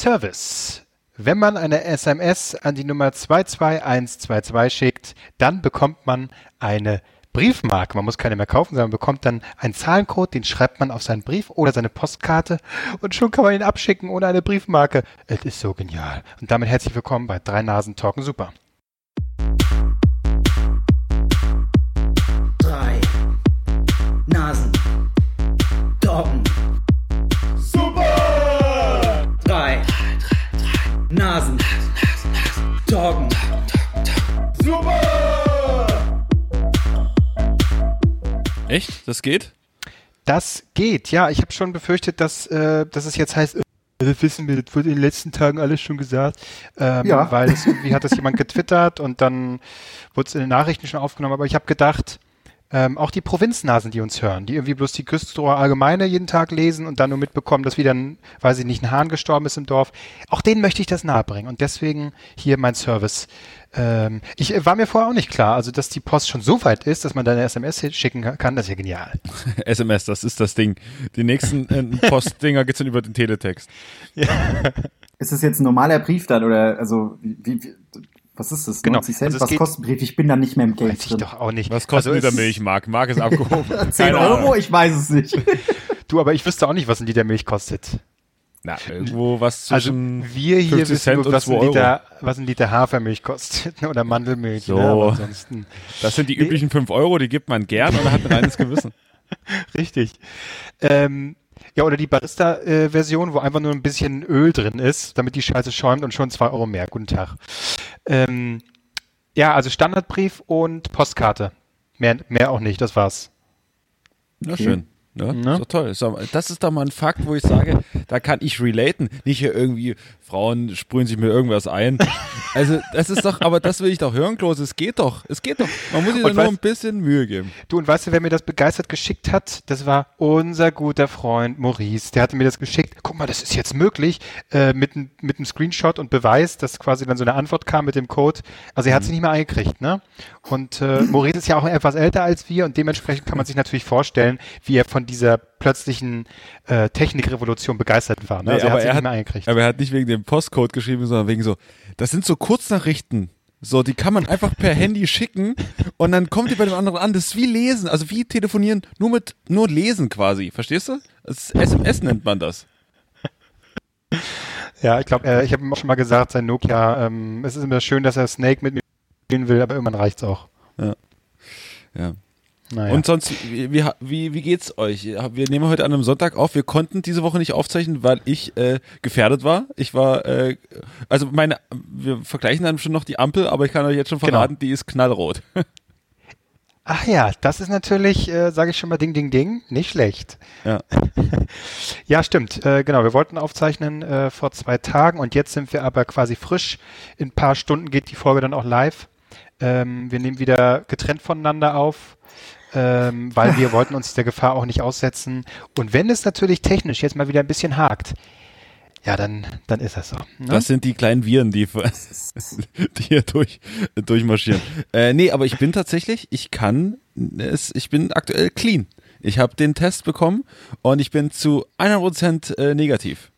Service. Wenn man eine SMS an die Nummer 22122 schickt, dann bekommt man eine Briefmarke. Man muss keine mehr kaufen, sondern bekommt dann einen Zahlencode, den schreibt man auf seinen Brief oder seine Postkarte und schon kann man ihn abschicken ohne eine Briefmarke. Es ist so genial. Und damit herzlich willkommen bei Drei Nasen Talken Super. Nasen. Doggen. Echt? Das geht? Das geht, ja. Ich habe schon befürchtet, dass, äh, dass es jetzt heißt, äh, das wissen wir, das wurde in den letzten Tagen alles schon gesagt. Ähm, Ja. Weil es irgendwie hat das jemand getwittert und dann wurde es in den Nachrichten schon aufgenommen. Aber ich habe gedacht, ähm, auch die Provinznasen, die uns hören, die irgendwie bloß die Küstenrohr Allgemeine jeden Tag lesen und dann nur mitbekommen, dass wieder ein, weiß ich nicht, ein Hahn gestorben ist im Dorf, auch denen möchte ich das nahebringen. Und deswegen hier mein Service. Ähm, ich äh, war mir vorher auch nicht klar, also dass die Post schon so weit ist, dass man da eine SMS schicken kann, das ist ja genial. SMS, das ist das Ding. Die nächsten äh, Postdinger geht's dann über den Teletext. Ist das jetzt ein normaler Brief dann oder also wie, wie was ist das? Genau. 90 Cent? Also es was kostet ein Brief? Ich bin da nicht mehr im Weiß Game ich drin. doch auch nicht. Was kostet Also Liter es- Milch, Marc? Marc ist abgehoben. 10 Keine Euro? Ahnung. Ich weiß es nicht. Du, aber ich wüsste auch nicht, was ein Liter Milch kostet. Na, irgendwo was Also zwischen wir hier 50 wissen Cent nur, und was 2 ein, Euro. Liter, was ein Liter Hafermilch kostet oder Mandelmilch. So. Ne? Ansonsten Das sind die üblichen 5 Euro, die gibt man gern und hat ein reines Gewissen. richtig. Ähm, ja, oder die Barista-Version, wo einfach nur ein bisschen Öl drin ist, damit die Scheiße schäumt und schon 2 Euro mehr. Guten Tag. Ähm, ja, also Standardbrief und Postkarte. Mehr, mehr auch nicht, das war's. Na Okay. schön. Ne? ist doch toll. Doch- Das ist doch mal ein Fakt, wo ich sage, da kann ich relaten. Nicht hier irgendwie, Frauen sprühen sich mir irgendwas ein. Also, das ist doch, aber das will ich doch hören, Klaus. Es geht doch. Es geht doch. Man muss sich da nur ein bisschen Mühe geben. Du, und weißt du, wer mir das begeistert geschickt hat? Das war unser guter Freund Maurice. Der hatte mir das geschickt. Guck mal, das ist jetzt möglich. Äh, mit, mit einem Screenshot und Beweis, dass quasi dann so eine Antwort kam mit dem Code. Also er hat sie nicht mehr eingekriegt, ne? Und äh, Maurice ist ja auch etwas älter als wir und dementsprechend kann man sich natürlich vorstellen, wie er von dieser plötzlichen äh, Technikrevolution begeistert war. Ne? Nee, Also hat aber er nicht hat- eingekriegt. Aber er hat nicht wegen dem Postcode geschrieben, sondern wegen so, das sind so Kurznachrichten. So, die kann man einfach per Handy schicken und dann kommt die bei dem anderen an. Das ist wie lesen, also wie telefonieren, nur mit, nur lesen quasi. Verstehst du? SMS nennt man das. Ja, ich glaube, äh, ich habe ihm auch schon mal gesagt, sein Nokia, ähm, es ist immer schön, dass er Snake mit mir spielen will, aber irgendwann reicht's auch. Ja. Naja. Und sonst, wie, wie, wie, geht's euch? Wir nehmen heute an einem Sonntag auf. Wir konnten diese Woche nicht aufzeichnen, weil ich äh, gefährdet war. Ich war, äh, also meine, wir vergleichen dann schon noch die Ampel, aber ich kann euch jetzt schon Genau. verraten, die ist knallrot. Ach ja, das ist natürlich, äh, sage ich schon mal, Ding, Ding, Ding, nicht schlecht. Ja. Ja, stimmt. Äh, genau, wir wollten aufzeichnen äh, vor zwei Tagen und jetzt sind wir aber quasi frisch. In ein paar Stunden geht die Folge dann auch live. Ähm, wir nehmen wieder getrennt voneinander auf, ähm, weil wir wollten uns der Gefahr auch nicht aussetzen. Und wenn es natürlich technisch jetzt mal wieder ein bisschen hakt, ja, dann, dann ist das so. Ne? Das sind die kleinen Viren, die, die hier durch, durchmarschieren. Äh, nee, aber ich bin tatsächlich, ich kann es, ich bin aktuell clean. Ich habe den Test bekommen und ich bin zu 100% äh, negativ.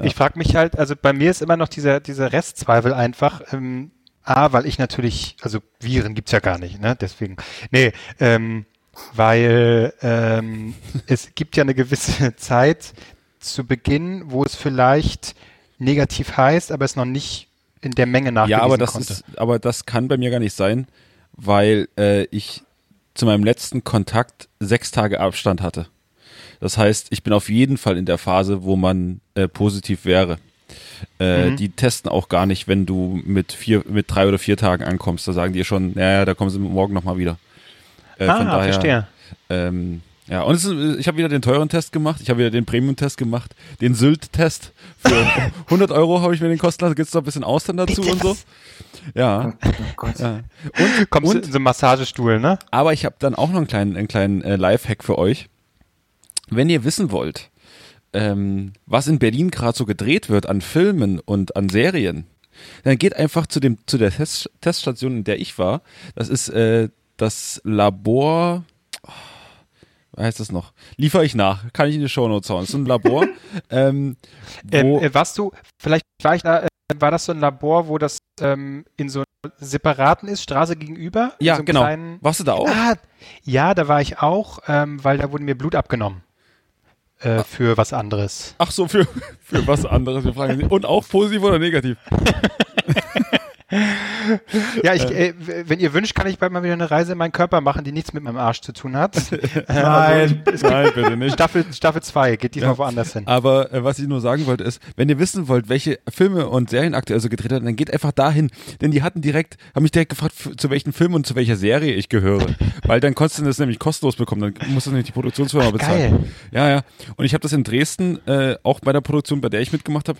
Ich frage mich halt, also bei mir ist immer noch dieser, dieser Restzweifel einfach, ähm, A, weil ich natürlich, also Viren gibt's ja gar nicht, ne? Deswegen. Nee, ähm, weil ähm, es gibt ja eine gewisse Zeit zu Beginn, wo es vielleicht negativ heißt, aber es noch nicht in der Menge nachgewiesen Ja, aber das konnte. ist, aber das kann bei mir gar nicht sein, weil äh, ich zu meinem letzten Kontakt sechs Tage Abstand hatte. Das heißt, ich bin auf jeden Fall in der Phase, wo man äh, positiv wäre. Äh, Mhm. Die testen auch gar nicht, wenn du mit vier, mit drei oder vier Tagen ankommst. Da sagen die schon, naja, da kommen sie morgen nochmal wieder. Äh, ah, verstehe. ähm, ja, und es ist, ich habe wieder den teuren Test gemacht, ich habe wieder den Premium-Test gemacht, den Sylt-Test. Für 100 Euro habe ich mir den kosten lassen, gibt's noch ein bisschen Austern dazu und so. Ja. Oh Gott. ja. Und, Kommst du und in so einen Massagestuhl, ne? aber ich habe dann auch noch einen kleinen, einen kleinen äh, Live-Hack für euch. Wenn ihr wissen wollt, ähm, was in Berlin gerade so gedreht wird an Filmen und an Serien, dann geht einfach zu dem zu der Test, Teststation, in der ich war. Das ist äh, das Labor. oh, heißt das noch? Liefere ich nach. Kann ich in die Shownotes hauen. Das ist ein Labor, ähm, wo, Ähm, äh, warst du, vielleicht war, ich da, äh, war das so ein Labor, wo das ähm, in so separaten ist, Straße gegenüber? ja, so genau. kleinen- Warst du da auch? Ah, ja, da war ich auch, ähm, weil da wurde mir Blut abgenommen. Äh, Ah. für was anderes. Ach so, für, für was anderes. Wir fragen Sie. Und auch positiv oder negativ? Ja, ich, äh, w- wenn ihr wünscht, kann ich bald mal wieder eine Reise in meinen Körper machen, die nichts mit meinem Arsch zu tun hat. Äh, Nein. Nein, bitte nicht. Staffel, Staffel 2 geht diesmal Ja. woanders hin. Aber äh, was ich nur sagen wollte ist, wenn ihr wissen wollt, welche Filme und Serien aktuell so gedreht werden, dann geht einfach dahin. Denn die hatten direkt, haben mich direkt gefragt, zu welchen Film und zu welcher Serie ich gehöre. Weil dann konntest du das nämlich kostenlos bekommen. Dann musst du nämlich die Produktionsfirma Ach, bezahlen. geil. Ja, ja. Und ich habe das in Dresden äh, auch bei der Produktion, bei der ich mitgemacht habe,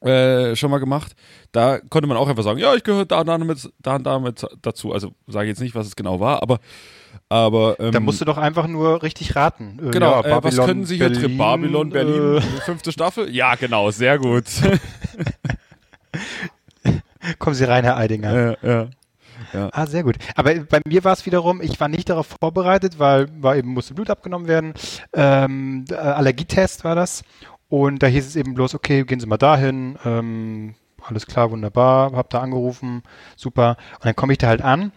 äh, schon mal gemacht. Da konnte man auch einfach sagen, ja, ich gehöre da und da mit, da und da mit dazu. Also sage ich jetzt nicht, was es genau war, aber aber ähm, Da musst du doch einfach nur richtig raten. Äh, Genau, ja, äh, was können Sie hier? Trip Babylon, Berlin, Äh, fünfte Staffel? Ja, genau, sehr gut. kommen Sie rein, Herr Eidinger. ja, ja. Ah, sehr gut. Aber bei mir war es wiederum, ich war nicht darauf vorbereitet, weil war eben musste Blut abgenommen werden. Ähm, äh, Allergietest war das. Und da hieß es eben bloß, okay, gehen Sie mal dahin. Ähm, alles klar, wunderbar. Hab da angerufen, super. Und dann komme ich da halt an,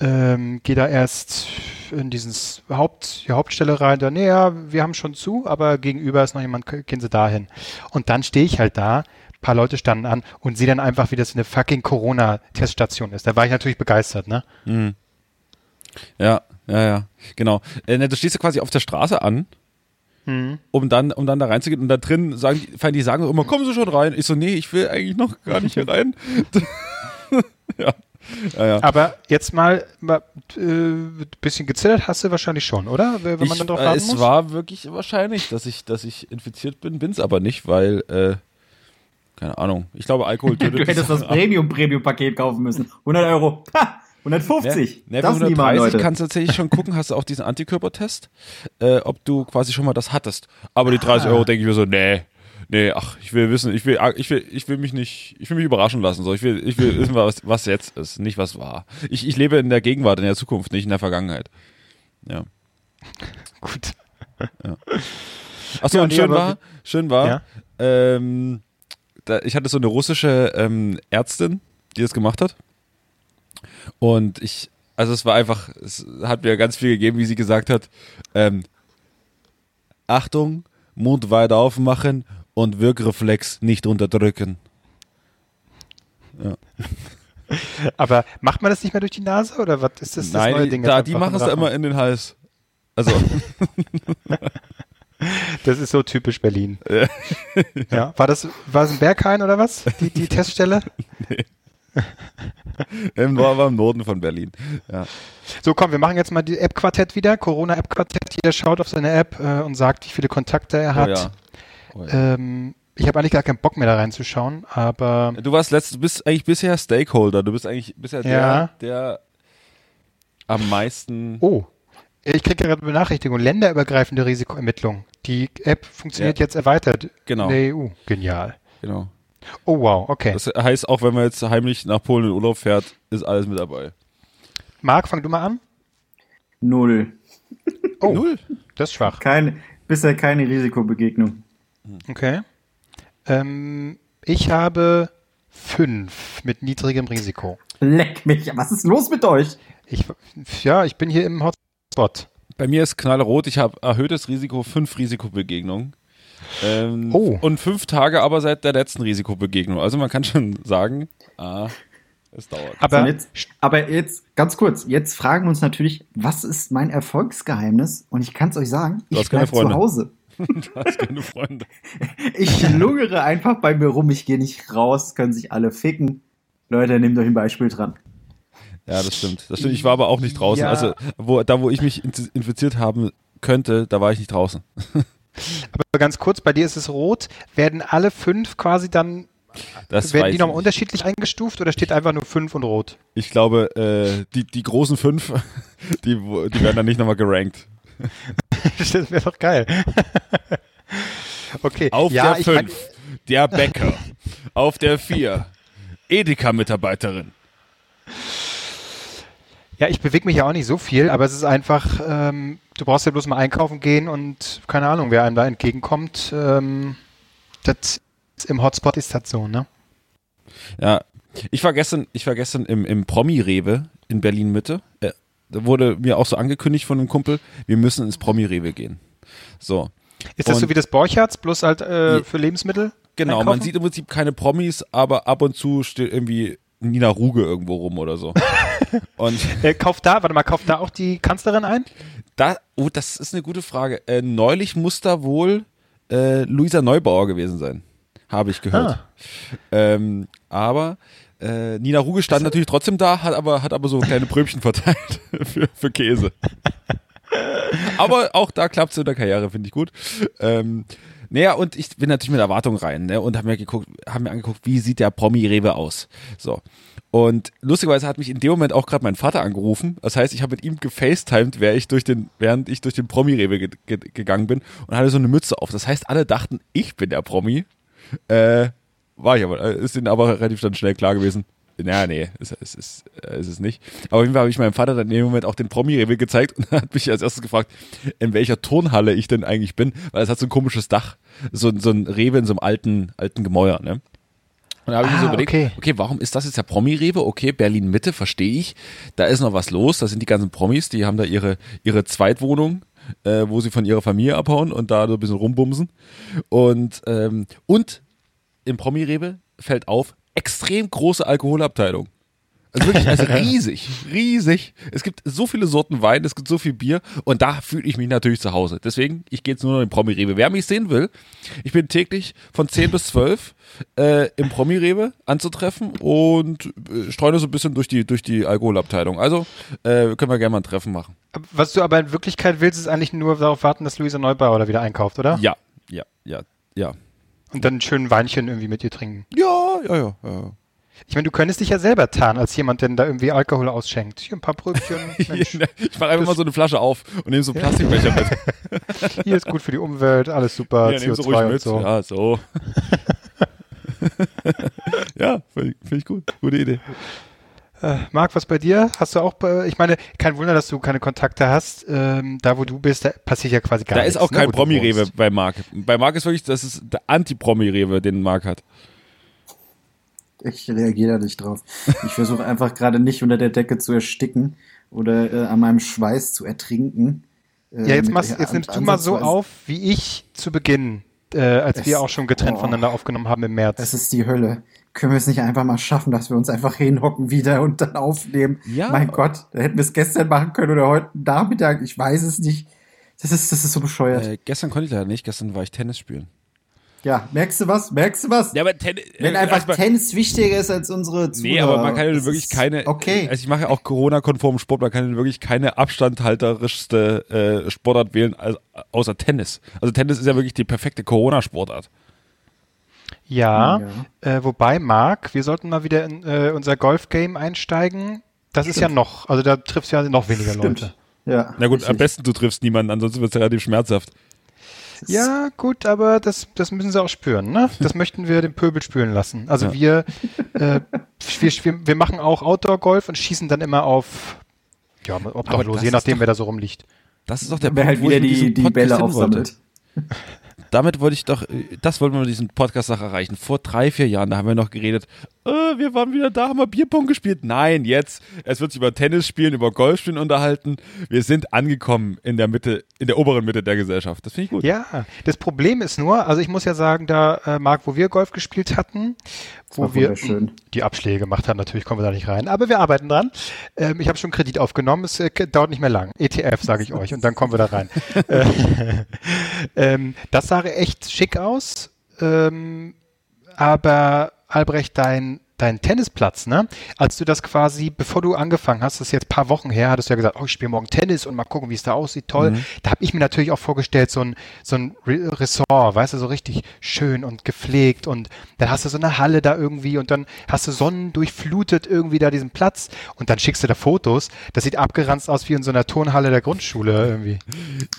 ähm, gehe da erst in dieses Haupt, die Hauptstelle rein. Da, nee, ja, wir haben schon zu, aber gegenüber ist noch jemand, gehen Sie dahin. Und dann stehe ich halt da. paar Leute standen an und sehe dann einfach, wie das eine fucking Corona-Teststation ist. Da war ich natürlich begeistert, ne? Ja, ja, ja, genau. Äh, ne, du stehst ja quasi auf der Straße an, Mhm. um dann, um dann da reinzugehen und da drin sagen die, fallen die sagen immer, kommen Sie schon rein. Ich so, nee, ich will eigentlich noch gar nicht hier rein. ja. Ja, ja. Aber jetzt mal, mal äh, bisschen gezittert hast du wahrscheinlich schon, oder? Wenn man ich, dann drauf äh, warten es muss? war wirklich wahrscheinlich, dass ich, dass ich infiziert bin, bin's aber nicht, weil, äh, keine Ahnung. Ich glaube, Alkohol tötet Du hättest das Premium-Premium-Paket kaufen müssen. 100 Euro. Ha, 150. Ne, das bei niemand, 130 Leute. kannst du tatsächlich schon gucken, hast du auch diesen Antikörpertest, äh, ob du quasi schon mal das hattest. Aber die 30 Ah. Euro denke ich mir so, nee, nee, ach, ich will wissen, ich will, ah, ich will, ich will mich nicht, ich will mich überraschen lassen. So, ich will, ich will wissen, was, was jetzt ist, nicht was war. Ich, ich lebe in der Gegenwart, in der Zukunft, nicht in der Vergangenheit. Ja. Gut. Achso, Ja, und schön war, schön war, Ja. ähm, da, ich hatte so eine russische ähm, Ärztin, die das gemacht hat. Und ich, also es war einfach, es hat mir ganz viel gegeben, wie sie gesagt hat, ähm, Achtung, Mund weit aufmachen und Wirkreflex nicht unterdrücken. Aber macht man das nicht mehr durch die Nase oder was ist das, das neue Nein, Ding? da, die machen es da immer in den Hals. Also, Das ist so typisch Berlin. ja. War das, war es ein Berghain oder was? Die, die Teststelle? war im Norden von Berlin. Ja. So, komm, wir machen jetzt mal die App-Quartett wieder. Corona-App-Quartett. Jeder schaut auf seine App äh, und sagt, wie viele Kontakte er Oh hat. ja. Oh ja. Ähm, ich habe eigentlich gar keinen Bock mehr da reinzuschauen, aber Du warst letzt, du bist eigentlich bisher Stakeholder. Du bist eigentlich bisher Ja. der, der am meisten. oh, ich kriege gerade eine Benachrichtigung. Länderübergreifende Risikoermittlung. Die App funktioniert jetzt erweitert Genau. in der EU. Genial. Genau. Oh wow, okay. Das heißt, auch wenn man jetzt heimlich nach Polen in Urlaub fährt, ist alles mit dabei. Marc, fang du mal an. Null. Oh, Null. das ist schwach. Kein, bisher keine Risikobegegnung. Okay. Ähm, ich habe fünf mit niedrigem Risiko. Leck mich. Was ist los mit euch? Ich, ja, ich bin hier im Hotspot. Bei mir ist knallrot. Ich habe erhöhtes Risiko, fünf Risikobegegnungen. Ähm, Oh. Und fünf Tage aber seit der letzten Risikobegegnung. Also man kann schon sagen, ah, es dauert. Aber Und jetzt, aber jetzt, ganz kurz, jetzt fragen wir uns natürlich, was ist mein Erfolgsgeheimnis? Und ich kann es euch sagen, Du ich hast keine bleib zu Freunde. Hause. Du hast keine Freunde. Ich lungere einfach bei mir rum, ich gehe nicht raus, können sich alle ficken. Leute, nehmt euch ein Beispiel dran. Ja, das stimmt. Das stimmt. Ich war aber auch nicht draußen. Ja. Also wo, da, wo ich mich in- infiziert haben könnte, da war ich nicht draußen. Aber ganz kurz, bei dir ist es rot. Werden alle fünf quasi dann, Das werden die nochmal unterschiedlich eingestuft oder steht einfach nur fünf und rot? Ich glaube, äh, die, die großen fünf, die, die werden dann nicht nochmal gerankt. das wäre doch geil. okay. Auf ja, der 5, der Bäcker. Auf der 4, Edeka-Mitarbeiterin. Ja, ich bewege mich ja auch nicht so viel, aber es ist einfach, ähm, du brauchst ja bloß mal einkaufen gehen und keine Ahnung, wer einem da entgegenkommt. Ähm, das im Hotspot ist das so, ne? Ja, ich war gestern, ich war gestern im, im Promi-Rewe in Berlin-Mitte. Äh, da wurde mir auch so angekündigt von einem Kumpel, wir müssen ins Promi-Rewe gehen. So. Ist das Und- so wie das Borchards, bloß halt äh, für Lebensmittel? Genau, man einkaufen? sieht im Prinzip keine Promis, aber ab und zu steht irgendwie Nina Ruge irgendwo rum oder so. Und Äh, kauft da, warte mal, kauft da auch die Kanzlerin ein? da, oh, das ist eine gute Frage. Äh, neulich muss da wohl äh, Luisa Neubauer gewesen sein. Habe ich gehört. Ah. Ähm, aber äh, Nina Ruge stand natürlich trotzdem da, hat aber, hat aber so kleine Pröbchen verteilt für, für Käse. aber auch da klappt es in der Karriere, finde ich gut. Ähm, naja, und ich bin natürlich mit Erwartungen rein ne, und habe mir, geguckt, hab mir angeguckt, wie sieht der Promi-Rewe aus. So. Und lustigerweise hat mich in dem Moment auch gerade mein Vater angerufen. Das heißt, ich habe mit ihm gefacetimed, während ich durch den, während ich durch den Promi-Rewe ge ge gegangen bin und hatte so eine Mütze auf. Das heißt, alle dachten, ich bin der Promi. Äh, war ich aber, äh, ist ihnen aber relativ dann schnell klar gewesen. Naja, nee, ist, ist, ist, äh, ist es nicht. Aber auf jeden Fall habe ich meinem Vater dann in dem Moment auch den Promi-Rewe gezeigt und er hat mich als erstes gefragt, in welcher Turnhalle ich denn eigentlich bin, weil es hat so ein komisches Dach. So, so ein Rewe in so einem alten, alten Gemäuer, ne? Und da habe ich mir Ah, so überlegt, okay. okay. warum ist das jetzt der Promi-Rewe? Okay, Berlin-Mitte, verstehe ich. Da ist noch was los. Da sind die ganzen Promis, die haben da ihre, ihre Zweitwohnung, äh, wo sie von ihrer Familie abhauen und da so ein bisschen rumbumsen. Und, ähm, und im Promi-Rewe fällt auf, extrem große Alkoholabteilung. Also wirklich, also riesig, riesig. Es gibt so viele Sorten Wein, es gibt so viel Bier und da fühle ich mich natürlich zu Hause. Deswegen, ich gehe jetzt nur noch in Promi-Rewe. Wer mich sehen will, ich bin täglich von 10 bis 12 äh, im Promi-Rewe anzutreffen und äh, streune so ein bisschen durch die, durch die Alkoholabteilung. Also äh, können wir gerne mal ein Treffen machen. Was du aber in Wirklichkeit willst, ist eigentlich nur darauf warten, dass Luisa Neubauer da wieder einkauft, oder? Ja, ja, ja, ja. Und dann ein schönen Weinchen irgendwie mit ihr trinken. Ja, ja, ja. ja. Ich meine, du könntest dich ja selber tarnen, als jemand, der da irgendwie Alkohol ausschenkt. Hier ein paar Brötchen. Mensch, Ich mache einfach mal so eine Flasche auf und nehme so einen Plastikbecher mit. hier ist gut für die Umwelt, alles super, Ja, nehm so CO2 ruhig und mit. so. Ja, so. ja, finde ich, gut. Gute Idee. Äh, Marc, was bei dir? Hast du auch, bei, ich meine, kein Wunder, dass du keine Kontakte hast. Ähm, da, wo du bist, da passiert ja quasi gar Da nichts. ist auch ne, kein du Promi-Rewe bei Marc. Bei Marc ist wirklich, das ist der Anti-Promi-Rewe, den Marc hat. Ich reagiere da nicht drauf. Ich versuche einfach gerade nicht unter der Decke zu ersticken oder äh, an meinem Schweiß zu ertrinken. Äh, Ja, jetzt, mit machst, der jetzt nimmst du mal so auf, wie ich zu Beginn, äh, als Es- wir auch schon getrennt oh. voneinander aufgenommen haben im März. Es ist die Hölle. Können wir es nicht einfach mal schaffen, dass wir uns einfach hinhocken wieder und dann aufnehmen? Ja. Mein Gott, da hätten wir es gestern machen können oder heute Nachmittag. Ich weiß es nicht. Das ist, das ist so bescheuert. Äh, gestern konnte ich leider nicht, gestern war ich Tennis spielen. Ja, merkst du was? Merkst du was? Ja, aber Tennis. Wenn einfach Tennis wichtiger ist als unsere Zuhörer. Nee, aber man kann ja wirklich keine. Okay. Also ich mache ja auch Corona-konformen Sport, man kann ja wirklich keine abstandhalterischste äh, Sportart wählen, als, außer Tennis. Also Tennis ist ja wirklich die perfekte Corona-Sportart. ja, Ja. Äh, wobei, Marc, wir sollten mal wieder in äh, unser Golf-Game einsteigen. Das ist ja noch, also da triffst du ja noch weniger Stimmt. Leute. Ja, Na gut, richtig. am besten du triffst niemanden, ansonsten wird es relativ schmerzhaft. Ja, gut, aber das, das müssen sie auch spüren, ne? Das möchten wir den Pöbel spüren lassen. Also Ja. wir, äh, wir, wir, wir machen auch Outdoor-Golf und schießen dann immer auf, ja, obdachlos, je nachdem, doch- wer da so rumliegt. Das ist doch der halt wo ich wieder die, die Bälle aufsammelt. Damit wollte ich doch, äh, das wollten wir mit diesem Podcast-Sache erreichen. Vor drei, vier Jahren, da haben wir noch geredet, äh, wir waren wieder da, haben wir Bierpong gespielt. Nein, jetzt, es wird sich über Tennis spielen, über Golf spielen unterhalten. Wir sind angekommen in der Mitte, in der oberen Mitte der Gesellschaft. Das finde ich gut. Ja, das Problem ist nur, also ich muss ja sagen, da, äh, Marc, wo wir Golf gespielt hatten, wo wir die Abschläge gemacht haben, natürlich kommen wir da nicht rein, aber wir arbeiten dran. Ähm, ich habe schon Kredit aufgenommen, es äh, dauert nicht mehr lang. ETF, sage ich euch, und dann kommen wir da rein. Äh, ähm, das sah echt schick aus, ähm, aber Albrecht, dein dein Tennisplatz, ne? Als du das quasi, bevor du angefangen hast, das ist jetzt ein paar Wochen her, hattest du ja gesagt, oh, ich spiele morgen Tennis und mal gucken, wie es da aussieht, toll. Da habe ich mir natürlich auch vorgestellt, so ein, so ein Re- Ressort, weißt du, so richtig schön und gepflegt und dann hast du so eine Halle da irgendwie und dann hast du Sonnen durchflutet irgendwie da diesen Platz und dann schickst du da Fotos. Das sieht abgeranzt aus wie in so einer Turnhalle der Grundschule irgendwie.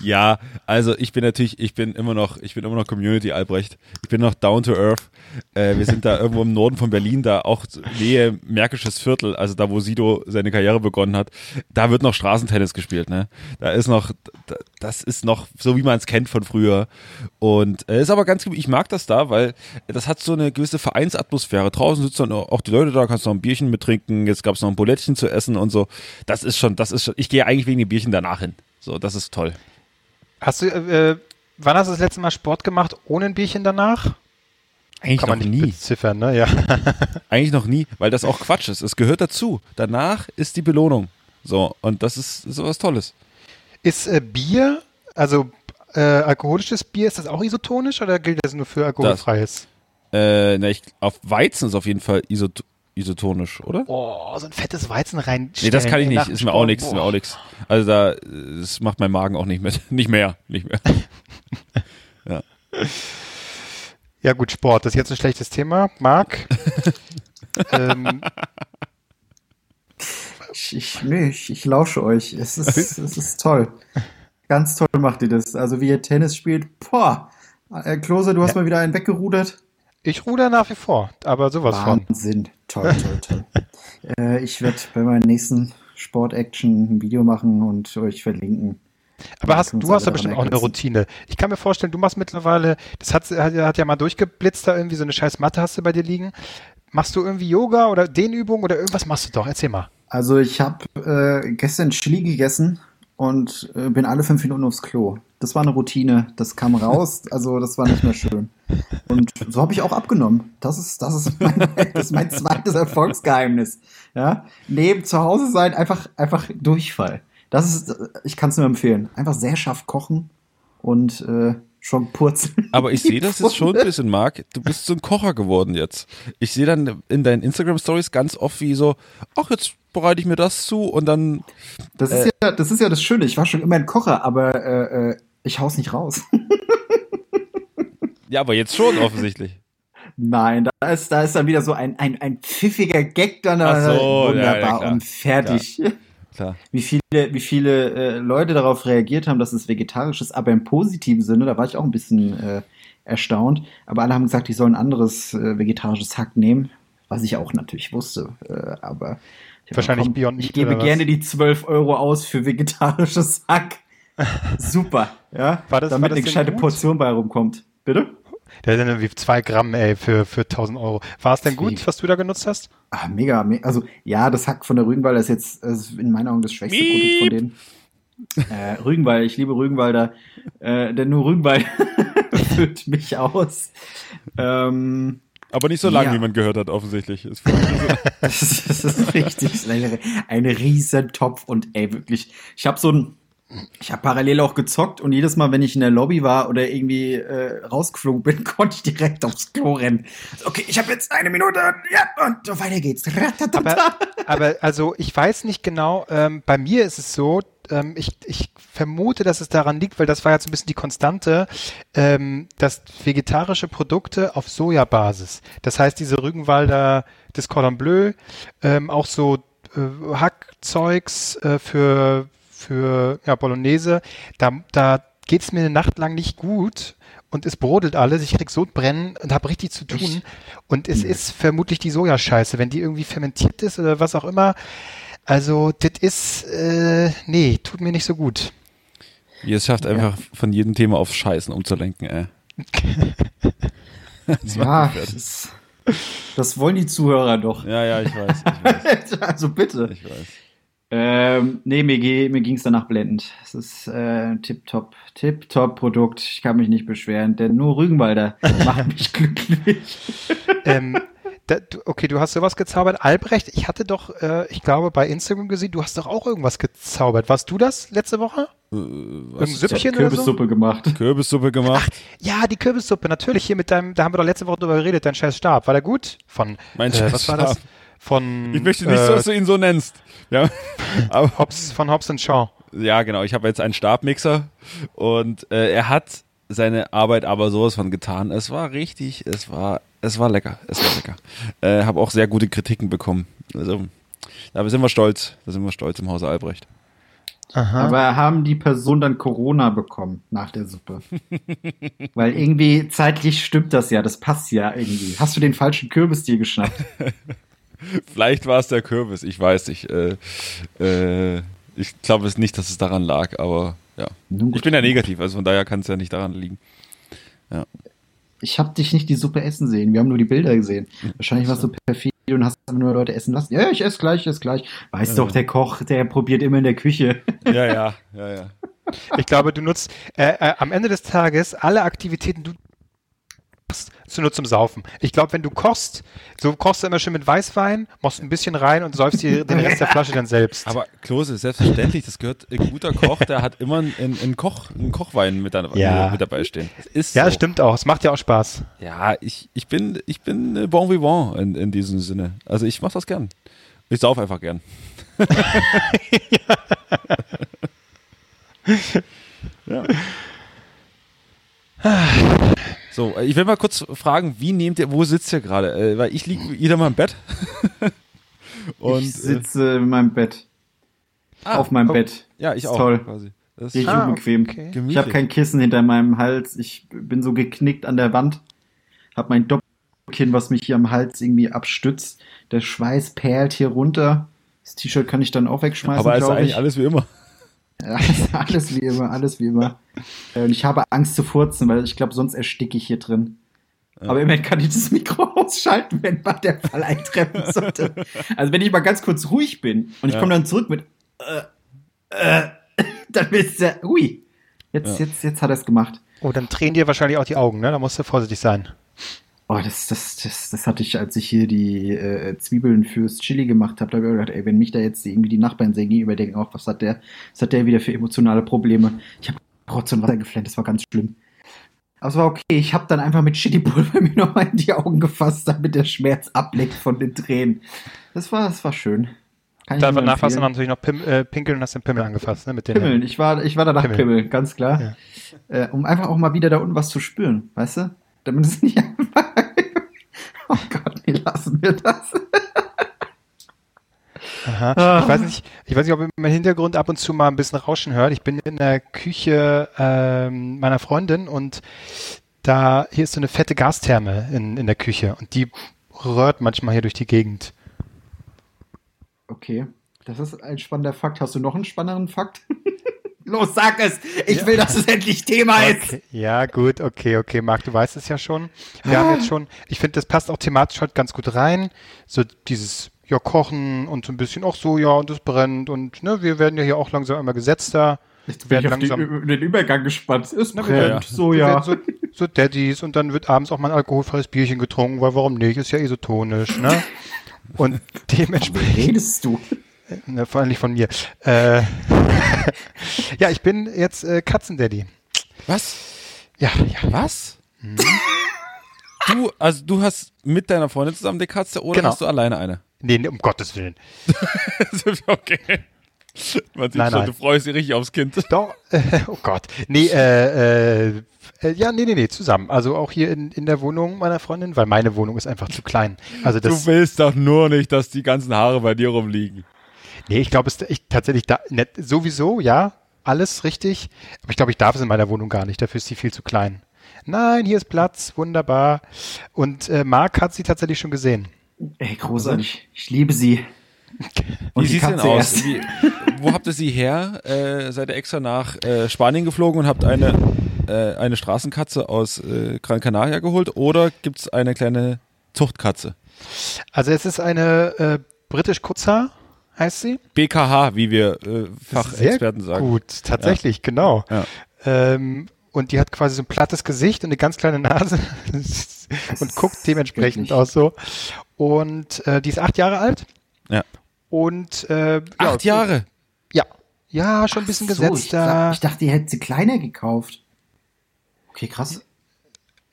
Ja, also ich bin natürlich, ich bin immer noch, ich bin immer noch Community Albrecht. Ich bin noch down to earth. Äh, wir sind da irgendwo im Norden von Berlin, da auch Nähe Märkisches Viertel, also da, wo Sido seine Karriere begonnen hat, da wird noch Straßentennis gespielt, ne? Da ist noch, da- das ist noch so, wie man es kennt von früher. Und äh, ist aber ganz, ich mag das da, weil das hat so eine gewisse Vereinsatmosphäre. Draußen sitzen dann auch die Leute da, kannst noch ein Bierchen mittrinken, jetzt gab es noch ein Bulettchen zu essen und so. Das ist schon, das ist schon, ich gehe eigentlich wegen dem Bierchen danach hin. So, das ist toll. Hast du, äh, wann hast du das letzte Mal Sport gemacht ohne ein Bierchen danach? Eigentlich Kann noch man nicht nie. beziffern, ne? Ja. Eigentlich noch nie, weil das auch Quatsch ist. Es gehört dazu. Danach ist die Belohnung. So, und das ist, ist was Tolles. Ist äh, Bier, also äh, alkoholisches Bier, ist das auch isotonisch oder gilt das nur für alkoholfreies? Äh, na, ich, auf Weizen ist auf jeden Fall isot isotonisch, oder? Oh, so ein fettes Weizen rein. Nee, das kann ich nicht. Ist mir auch nichts, ist mir auch nichts. Also da, äh, das macht mein Magen auch nicht mit. Nicht mehr, nicht mehr. Ja gut, Sport, das ist jetzt ein schlechtes Thema. Marc? ähm, Ich, ich, ich, ich lausche euch. Es ist, es ist toll. Ganz toll macht ihr das. Also wie ihr Tennis spielt, boah. Äh, Klose, du hast mal wieder einen weggerudert. ich ruder nach wie vor, aber sowas von. Wahnsinn. Toll, toll, toll. äh, ich werde bei meiner nächsten Sport-Action ein Video machen und euch verlinken. Aber hast, du hast ja bestimmt auch eine. Routine. Ich kann mir vorstellen, du machst mittlerweile, das hat, hat, hat ja mal durchgeblitzt, da irgendwie so eine scheiß Matte hast du bei dir liegen. Machst du irgendwie Yoga oder Dehnübungen oder irgendwas machst du doch? Erzähl mal. Also ich habe äh, gestern Chili gegessen und äh, bin alle fünf Minuten aufs Klo. Das war eine Routine. Das kam raus, also das war nicht mehr schön. Und so habe ich auch abgenommen. Das ist, das ist mein, das ist mein zweites Erfolgsgeheimnis. Ja, neben zu Hause sein einfach, einfach Durchfall. Das ist, ich kann es nur empfehlen. Einfach sehr scharf kochen und äh, schon purzeln. Aber ich sehe das jetzt schon ein bisschen, Marc. Du bist so ein Kocher geworden jetzt. Ich sehe dann in deinen Instagram-Stories ganz oft wie so, ach, jetzt bereite ich mir das zu und dann, Das ist, ja, das ist ja das Schöne. Ich war schon immer ein Kocher, aber äh, äh, ich hau's nicht raus. ja, aber jetzt schon offensichtlich. Nein, da ist, da ist dann wieder so ein, ein, ein pfiffiger Gag dann. Ach so, wunderbar ja, ja, und fertig. Klar. Wie viele, wie viele äh, Leute darauf reagiert haben, dass es vegetarisch ist, aber im positiven Sinne, da war ich auch ein bisschen äh, erstaunt. Aber alle haben gesagt, ich soll ein anderes äh, vegetarisches Hack nehmen, was ich auch natürlich wusste. Äh, aber ich hab Wahrscheinlich gedacht, Beyond Ich gebe gerne die 12 Euro aus für vegetarisches Hack. Super, ja. War das- war damit das eine gescheite gut? Portion bei rumkommt. Bitte? Der sind irgendwie zwei Gramm, ey, für, für 1000 Euro. War es denn gut, was du da genutzt hast? Ah, mega, me also ja, das Hack von der Rügenwalder ist jetzt ist in meinen Augen das schwächste Miep. Produkt von denen. Äh, Rügenwalder, ich liebe Rügenwalder, äh, denn nur Rügenwald füllt mich aus. Ähm, Aber nicht so lang, Ja. wie man gehört hat, offensichtlich. Ist das, ist, das ist richtig, das ist ein, ein riesen Topf und ey, wirklich, ich habe so ein, ich habe parallel auch gezockt und jedes Mal, wenn ich in der Lobby war oder irgendwie äh, rausgeflogen bin, konnte ich direkt aufs Klo rennen. Okay, ich habe jetzt eine Minute, ja, und so weiter geht's. Aber, aber also ich weiß nicht genau, ähm, bei mir ist es so, ähm, ich, ich vermute, dass es daran liegt, weil das war jetzt ein bisschen die Konstante, ähm, dass vegetarische Produkte auf Sojabasis, das heißt diese Rügenwalder, das Cordon Bleu, ähm, auch so äh, Hackzeugs äh, für, für ja, Bolognese, da, da geht es mir eine Nacht lang nicht gut und es brodelt alles, ich krieg Sodbrennen und habe richtig zu tun. Und es ist vermutlich die Sojascheiße, wenn die irgendwie fermentiert ist oder was auch immer. Also, das ist, äh, nee, tut mir nicht so gut. Es schafft, einfach von jedem Thema auf Scheißen umzulenken, ey. Das macht Ja, das, das wollen die Zuhörer doch. ja, ja, ich weiß. Ich weiß. also bitte. Ich weiß. Ähm, nee, mir, mir ging es danach blendend. Es ist äh, tipptopp, tipptopp Produkt. Ich kann mich nicht beschweren, denn nur Rügenwalder macht mich glücklich. ähm, da, du, okay, du hast sowas gezaubert. Albrecht, ich hatte doch, äh, ich glaube, bei Instagram gesehen, du hast doch auch irgendwas gezaubert. Warst du das letzte Woche? Irgendein Ich hab Süppchen oder so? Kürbissuppe gemacht. Kürbissuppe gemacht. Ja, die Kürbissuppe, natürlich hier mit deinem, da haben wir doch letzte Woche drüber geredet, dein scheiß Stab. War der gut? Von, Mein äh, scheiß was war das? Von, Ich möchte nicht, äh, so, dass du ihn so nennst. Ja, aber, Hobbs, von Hobbs Shaw. ja genau. Ich habe jetzt einen Stabmixer und äh, er hat seine Arbeit aber sowas von getan. Es war richtig, es war, es war lecker, es war lecker. Äh, habe auch sehr gute Kritiken bekommen. Also, da sind wir stolz. Da sind wir stolz im Hause Albrecht. Aha. Aber haben die Person dann Corona bekommen nach der Suppe? Weil irgendwie zeitlich stimmt das ja, das passt ja irgendwie. Hast du den falschen Kürbis dir geschnappt? Vielleicht war es der Kürbis, ich weiß nicht. Äh, äh, ich glaube es nicht, dass es daran lag, aber ja. Ich bin ja negativ, also von daher kann es ja nicht daran liegen. Ich habe dich nicht die Suppe essen sehen. Wir haben nur die Bilder gesehen. Wahrscheinlich warst du perfide und hast nur Leute essen lassen. Ja, ich esse gleich, ich esse gleich. Weißt Ja. doch, der Koch, der probiert immer in der Küche. Ja, ja, ja, ja. Ich glaube, du nutzt äh, äh, am Ende des Tages alle Aktivitäten, die du machst, zu nur zum Saufen. Ich glaube, wenn du kochst, so kochst du immer schön mit Weißwein, machst ein bisschen rein und säufst dir den Rest der Flasche dann selbst. Aber Klose, selbstverständlich, das gehört, ein guter Koch, der hat immer einen, einen, Koch, einen Kochwein mit, dabei- Ja. mit dabei stehen. Ist ja, so. stimmt auch. Es macht ja auch Spaß. Ja, ich, ich bin, ich bin äh, bon vivant in, in diesem Sinne. Also ich mach das gern. Ich sauf einfach gern. ja. So, äh, ich will mal kurz fragen, wie nehmt ihr, wo sitzt ihr gerade? Äh, weil ich liege wieder mal im Bett. Und ich sitze in meinem Bett. Ah, auf meinem oh. Bett. äh, ja, ich Ist auch. toll. Quasi. Das Richtig Ah, unbequem. okay. Ich habe kein Kissen hinter meinem Hals. Ich bin so geknickt an der Wand. Hab mein Doppelkinn, was mich hier am Hals irgendwie abstützt. Der Schweiß perlt hier runter. Das T-Shirt kann ich dann auch wegschmeißen, Aber ist glaube eigentlich ich. alles wie immer. Ja, alles, alles wie immer, alles wie immer. Äh, Und ich habe Angst zu furzen, weil ich glaube, sonst ersticke ich hier drin. Aber immerhin kann ich das Mikro ausschalten, wenn mal der Fall eintreffen sollte. Also wenn ich mal ganz kurz ruhig bin und ich Ja. komme dann zurück mit äh, äh, dann wisst ihr, ui, jetzt, Ja. jetzt, jetzt hat er es gemacht. Oh, dann drehen dir wahrscheinlich auch die Augen, ne? Da musst du vorsichtig sein. Oh, das, das, das, das hatte ich, als ich hier die äh, Zwiebeln fürs Chili gemacht habe, da habe ich mir gedacht, ey, wenn mich da jetzt irgendwie die Nachbarn sehen gegenüber denken, auch was hat der, was hat der wieder für emotionale Probleme? Ich habe Rotz und Wasser geflennt, das war ganz schlimm. Aber es war okay, ich habe dann einfach mit Chili-Pulver mir nochmal in die Augen gefasst, damit der Schmerz ableckt von den Tränen. Das war, das war schön. Kann ich Da danach warst du natürlich noch Pim äh, pinkeln und hast den Pimmel angefasst, ne? Mit den Pimmeln. Ich war, ich war danach Pimmel. Pimmeln, ganz klar. Äh, um einfach auch mal wieder da unten was zu spüren, weißt du? Damit es nicht einfach. Oh Gott, nee, lassen wir das. Aha. Ah. Ich weiß nicht, ich weiß nicht, ob ihr im Hintergrund ab und zu mal ein bisschen Rauschen hört. Ich bin in der Küche ähm, meiner Freundin und da hier ist so eine fette Gastherme in, in der Küche und die rührt manchmal hier durch die Gegend. Okay, das ist ein spannender Fakt. Hast du noch einen spannenderen Fakt? Los, sag es! Ich will, dass es endlich Thema ist! Okay. Ja, gut, okay, okay, Marc, du weißt es ja schon. Wir haben jetzt schon, ich finde, das passt auch thematisch heute ganz gut rein. So dieses, ja, Kochen und so ein bisschen auch so, ja, und das brennt und ne, wir werden ja hier auch langsam immer gesetzter. Jetzt bin ich auf die- den Übergang gespannt. Es brennt, ja. so ja. So, so Daddies und dann wird abends auch mal ein alkoholfreies Bierchen getrunken, weil warum nicht? Ist ja isotonisch, ne? Und dementsprechend, Redest du? Ne, vor allem nicht von mir. Äh, ja, ich bin jetzt äh, Katzendaddy. Was? Ja, ja. Was? Du, also du hast mit deiner Freundin zusammen die Katze oder Genau. hast du alleine eine? Nee, nee, um Gottes Willen. okay. Man sieht Nein, schon, nein. du freust dich richtig aufs Kind. Doch, äh, oh Gott. Nee, äh, äh, äh, ja, nee, nee, nee, zusammen. Also auch hier in, in der Wohnung meiner Freundin, weil meine Wohnung ist einfach zu klein. Also das, du willst doch nur nicht, dass die ganzen Haare bei dir rumliegen. Nee, ich glaube, es ich tatsächlich da, ne, sowieso, ja, alles richtig. Aber ich glaube, ich darf es in meiner Wohnung gar nicht. Dafür ist sie viel zu klein. Nein, hier ist Platz, wunderbar. Und äh, Marc hat sie tatsächlich schon gesehen. Ey, großartig. Ich liebe sie. Und Wie die sieht's denn aus? Wie, wo habt ihr sie her? Äh, seid ihr extra nach äh, Spanien geflogen und habt eine, äh, eine Straßenkatze aus äh, Gran Canaria geholt? Oder gibt's eine kleine Zuchtkatze? Also es ist eine äh, britisch Kutzhaar, heißt sie. BKH, wie wir äh, Fachexperten Sehr sagen. Gut, tatsächlich, genau. Ja. Ähm, und die hat quasi so ein plattes Gesicht und eine ganz kleine Nase und guckt dementsprechend aus so. Und äh, die ist acht Jahre alt. Ja. Und äh, Acht ja, Jahre. Ja. Ja, schon ein bisschen So, ich, gesetzter. dachte, ich dachte, ihr hättet sie kleiner gekauft. Okay, krass.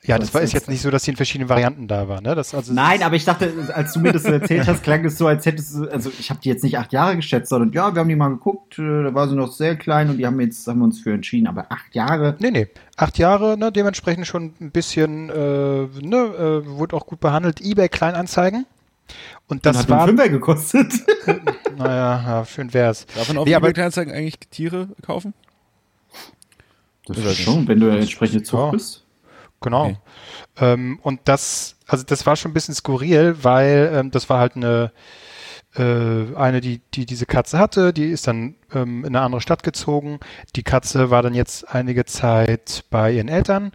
Ja, das war ist jetzt nicht so, dass sie in verschiedenen Varianten da war, ne? Das, also, Nein, aber ich dachte, als du mir das erzählt hast, klang es so, als hättest du, also ich habe die jetzt nicht acht Jahre geschätzt, sondern ja, wir haben die mal geguckt, äh, da war sie noch sehr klein und die haben jetzt, haben wir uns für entschieden, aber acht Jahre, Nee, nee. Acht Jahre, ne, dementsprechend schon ein bisschen, äh, ne, äh, wurde auch gut behandelt. Ebay Kleinanzeigen. Und das das hat war, Fünfer gekostet. naja, ja, schön wär's. Darf man auf Nee, eBay Kleinanzeigen eigentlich Tiere kaufen? Das ist schon, wenn du ja entsprechend Zucht Ja. bist. Genau. Okay. Ähm, und das also das war schon ein bisschen skurril, weil ähm, das war halt eine äh, eine, die, die diese Katze hatte, die ist dann ähm, in eine andere Stadt gezogen. Die Katze war dann jetzt einige Zeit bei ihren Eltern.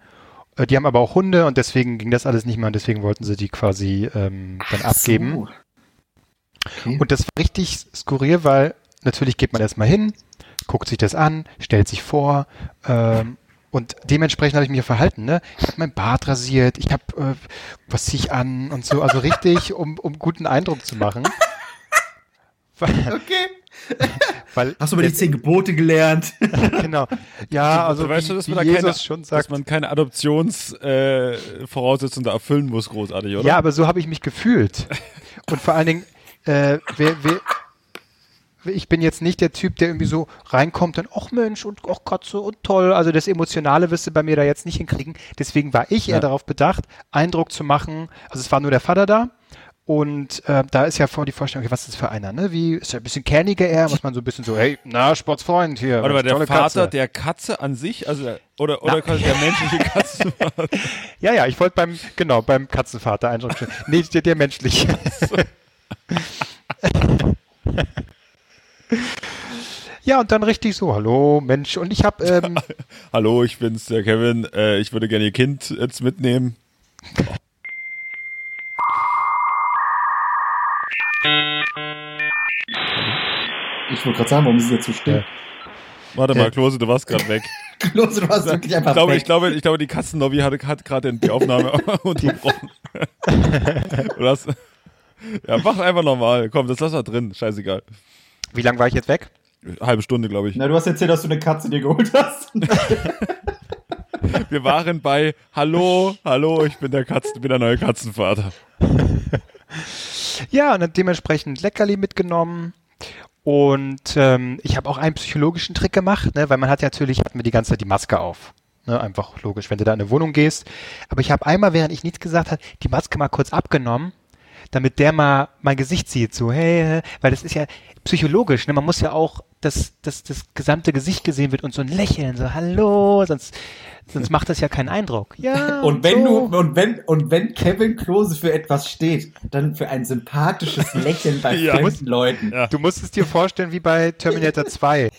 Äh, die haben aber auch Hunde und deswegen ging das alles nicht mehr und deswegen wollten sie die quasi ähm, dann Ach abgeben. so. Okay. Und das war richtig skurril, weil natürlich geht man erstmal hin, guckt sich das an, stellt sich vor ähm, und dementsprechend habe ich mich ja verhalten. Ne? Ich habe mein Bart rasiert, ich habe, äh, was ziehe ich an und so, also richtig, um, um guten Eindruck zu machen. Okay. weil Hast du mal die zehn Gebote gelernt? genau. Ja, also du weißt wie, schon, dass man da Jesus keine, schon dass sagt. man keine Adoptionsvoraussetzungen äh, da erfüllen muss, großartig, oder? Ja, aber so habe ich mich gefühlt. Und vor allen Dingen, äh, wer, wer, ich bin jetzt nicht der Typ, der irgendwie so reinkommt und, ach Mensch, und ach Katze und toll. Also das Emotionale wirst du bei mir da jetzt nicht hinkriegen. Deswegen war ich eher Ja. darauf bedacht, Eindruck zu machen. Also es war nur der Vater da. Und äh, da ist ja vor die Vorstellung, okay, was ist das für einer, ne? Wie ist ja ein bisschen kerniger eher, muss man so ein bisschen so, hey, na, Sportsfreund hier. Warte mal, der Vater Katze. der Katze an sich, also der- oder, oder Na. quasi der menschliche Katzenvater. Ja, ja, ich wollte beim, genau, beim Katzenvater Eindruck stellen. Nee, der, der menschliche. ja, und dann richtig so, hallo, Mensch. Und ich habe, ähm, Hallo, ich bin's, der Kevin. Äh, ich würde gerne Ihr Kind jetzt mitnehmen. Ich wollte gerade sagen, warum ist es jetzt so still? Warte mal, Klose, du warst gerade weg. Klose, du warst wirklich einfach Ich glaube, weg. ich glaube, ich glaube, die Katzenlobby hat, hat gerade die Aufnahme unterbrochen. ja, mach einfach normal. Komm, das lass mal drin. Scheißegal. Wie lange war ich jetzt weg? Halbe Stunde, glaube ich. Na, du hast erzählt, dass du eine Katze dir geholt hast. Wir waren bei Hallo, hallo, ich bin der Katzen, bin der neue Katzenvater. Ja, und dann dementsprechend Leckerli mitgenommen. Und ähm, ich habe auch einen psychologischen Trick gemacht, ne, weil man hat ja natürlich, hat mir die ganze Zeit die Maske auf. Ne, einfach logisch, wenn du da in eine Wohnung gehst. Aber ich habe einmal, während ich nichts gesagt habe, die Maske mal kurz abgenommen, damit der mal mein Gesicht sieht, so, hey, weil das ist ja psychologisch, ne? Man muss ja auch, dass, dass das gesamte Gesicht gesehen wird und so ein Lächeln, so, hallo, sonst, sonst macht das ja keinen Eindruck. Ja. Und wenn so. du, und wenn, und wenn Kevin Klose für etwas steht, dann für ein sympathisches Lächeln bei Ja. fremden Leuten. Ja. Du musst es dir vorstellen wie bei Terminator 2,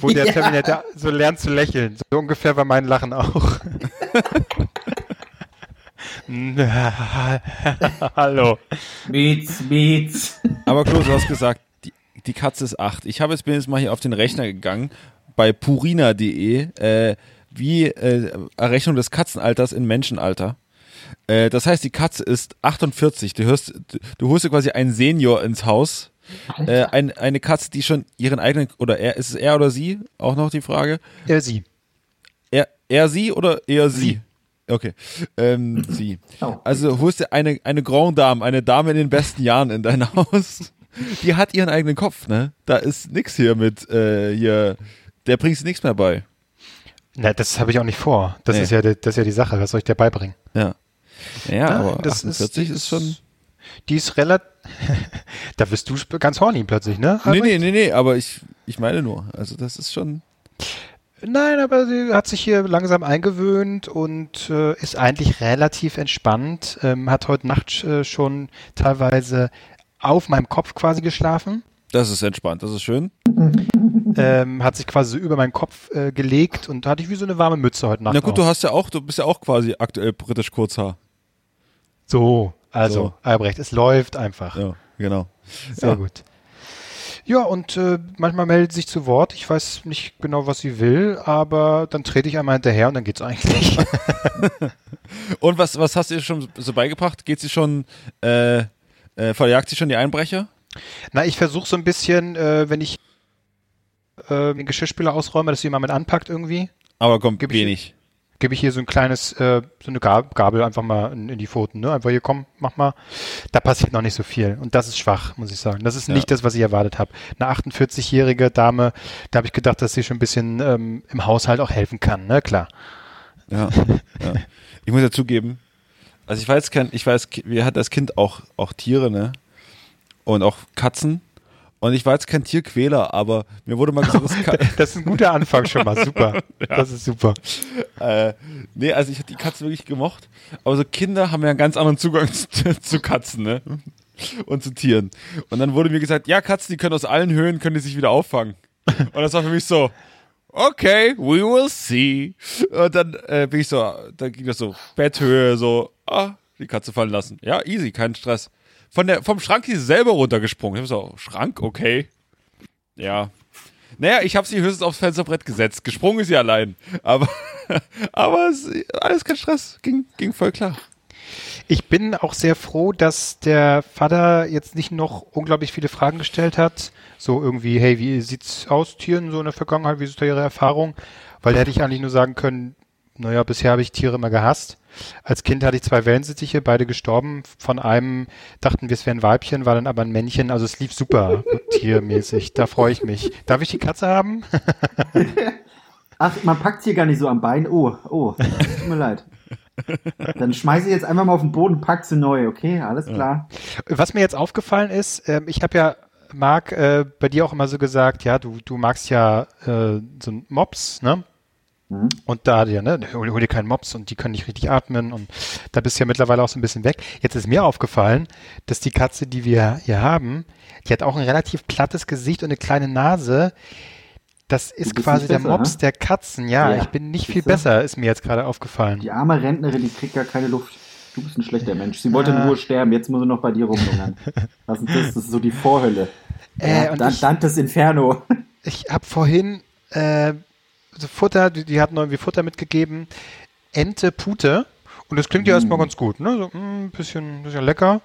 wo der Ja. Terminator so lernt zu lächeln. So ungefähr war mein Lachen auch. Hallo. Mietz, Mietz. Aber Klose, du hast gesagt, die, die Katze ist acht. Ich habe jetzt bin jetzt mal hier auf den Rechner gegangen bei purina.de, äh, wie äh, Errechnung des Katzenalters in Menschenalter. Äh, das heißt, die Katze ist 48. Du hörst, du, du holst dir quasi einen Senior ins Haus. Äh, ein, eine Katze, die schon ihren eigenen, oder er, ist es er oder sie? Auch noch die Frage. Äh, sie. Er, er sie oder eher sie? Okay. Ähm, sie. Oh. Also holst du eine, eine Grand Dame, eine Dame in den besten Jahren in dein Haus. Die hat ihren eigenen Kopf, ne? Da ist nix hier mit, äh, hier, der bringst du nichts mehr bei. Na, das habe ich auch nicht vor. Das Nee. ist ja die, das ist ja die Sache. Was soll ich dir beibringen? Ja. Ja, Nein, aber das ist- 48 ist, schon. Die ist relativ. da wirst du ganz horny plötzlich, ne? Nee, nee, nee, nee, aber ich, ich meine nur. Also das ist schon. Nein, aber sie hat sich hier langsam eingewöhnt und äh, ist eigentlich relativ entspannt. Ähm, hat heute Nacht äh, schon teilweise auf meinem Kopf quasi geschlafen. Das ist entspannt, das ist schön. ähm, hat sich quasi so über meinen Kopf äh, gelegt und da hatte ich wie so eine warme Mütze heute Nacht. Na gut, auf. du hast ja auch, du bist ja auch quasi aktuell britisch Kurzhaar. so, also So. Albrecht, es läuft einfach. Ja, genau. Sehr ja. gut. Ja, und äh, manchmal meldet sie sich zu Wort. Ich weiß nicht genau, was sie will, aber dann trete ich einmal hinterher und dann geht's eigentlich. Und was, was hast du ihr schon so beigebracht? Geht sie schon, äh, äh, verjagt sie schon die Einbrecher? Na, ich versuche so ein bisschen, äh, wenn ich äh, den Geschirrspüler ausräume, dass sie mal mit anpackt irgendwie, Aber komm, Gib ich- wenig. Gebe ich hier so ein kleines, äh, so eine Gab Gabel einfach mal in, in die Pfoten, ne? Einfach hier, komm, mach mal. Da passiert noch nicht so viel. Und das ist schwach, muss ich sagen. Das ist Ja. nicht das, was ich erwartet habe. Eine 48-jährige Dame, da habe ich gedacht, dass sie schon ein bisschen ähm, im Haushalt auch helfen kann, ne? Klar. Ja, ja. Ich muss ja zugeben, also ich weiß kein, ich weiß, wir hatten als Kind auch, auch Tiere, ne? Und auch Katzen. Und ich war jetzt kein Tierquäler, aber mir wurde mal gesagt, das Das ist ein guter Anfang schon mal. Super. Das ist super. äh, nee, also ich habe die Katze wirklich gemocht. Aber so Kinder haben ja einen ganz anderen Zugang zu, zu Katzen, ne? Und zu Tieren. Und dann wurde mir gesagt, ja, Katzen, die können aus allen Höhen, können die sich wieder auffangen. Und das war für mich so, okay, we will see. Und dann äh, bin ich so, dann ging das so, Betthöhe, so, ah, die Katze fallen lassen. Ja, easy, kein Stress. Von der, vom Schrank ist sie selber runtergesprungen. Ich hab so, Schrank, okay. Ja. Naja, ich habe sie höchstens aufs Fensterbrett gesetzt. Gesprungen ist sie allein. Aber, aber es, alles kein Stress. Ging, ging voll klar. Ich bin auch sehr froh, dass der Vater jetzt nicht noch unglaublich viele Fragen gestellt hat. So irgendwie, hey, wie sieht's aus, Tieren so in der Vergangenheit? Wie ist da Ihre Erfahrung? Weil da hätte ich eigentlich nur sagen können, naja, bisher habe ich Tiere immer gehasst. Als Kind hatte ich zwei Wellensittiche, beide gestorben. Von einem dachten wir, es wäre ein Weibchen, war dann aber ein Männchen. Also es lief super tiermäßig. Da freue ich mich. Darf ich die Katze haben? Ach, man packt hier gar nicht so am Bein. Oh, oh, tut mir leid. Dann schmeiße ich jetzt einfach mal auf den Boden, pack sie neu, okay? Alles klar. Was mir jetzt aufgefallen ist, ähm, ich habe ja, Marc, äh, bei dir auch immer so gesagt, ja, du, du magst ja äh, so ein Mops, ne? Mhm. Und da ja, ne, hol, hol dir keinen Mops und die können nicht richtig atmen und da bist du ja mittlerweile auch so ein bisschen weg. Jetzt ist mir aufgefallen, dass die Katze, die wir hier haben, die hat auch ein relativ plattes Gesicht und eine kleine Nase. Das ist quasi nicht der besser, Mops ne? der Katzen. Ja, Ja, ich bin nicht viel besser, ist mir jetzt gerade aufgefallen. Die arme Rentnerin, die kriegt gar keine Luft. Du bist ein schlechter Mensch. Sie wollte in Ah. Ruhe sterben, jetzt muss sie noch bei dir rumlungern. Was ist das? Das ist so die Vorhölle. Äh, ja, und Dan- ich- Dantes Inferno. Ich habe vorhin äh, Futter, die, die hatten irgendwie Futter mitgegeben. Ente Pute. Und das klingt ja erstmal ganz gut, ne? So ein bisschen, bisschen lecker.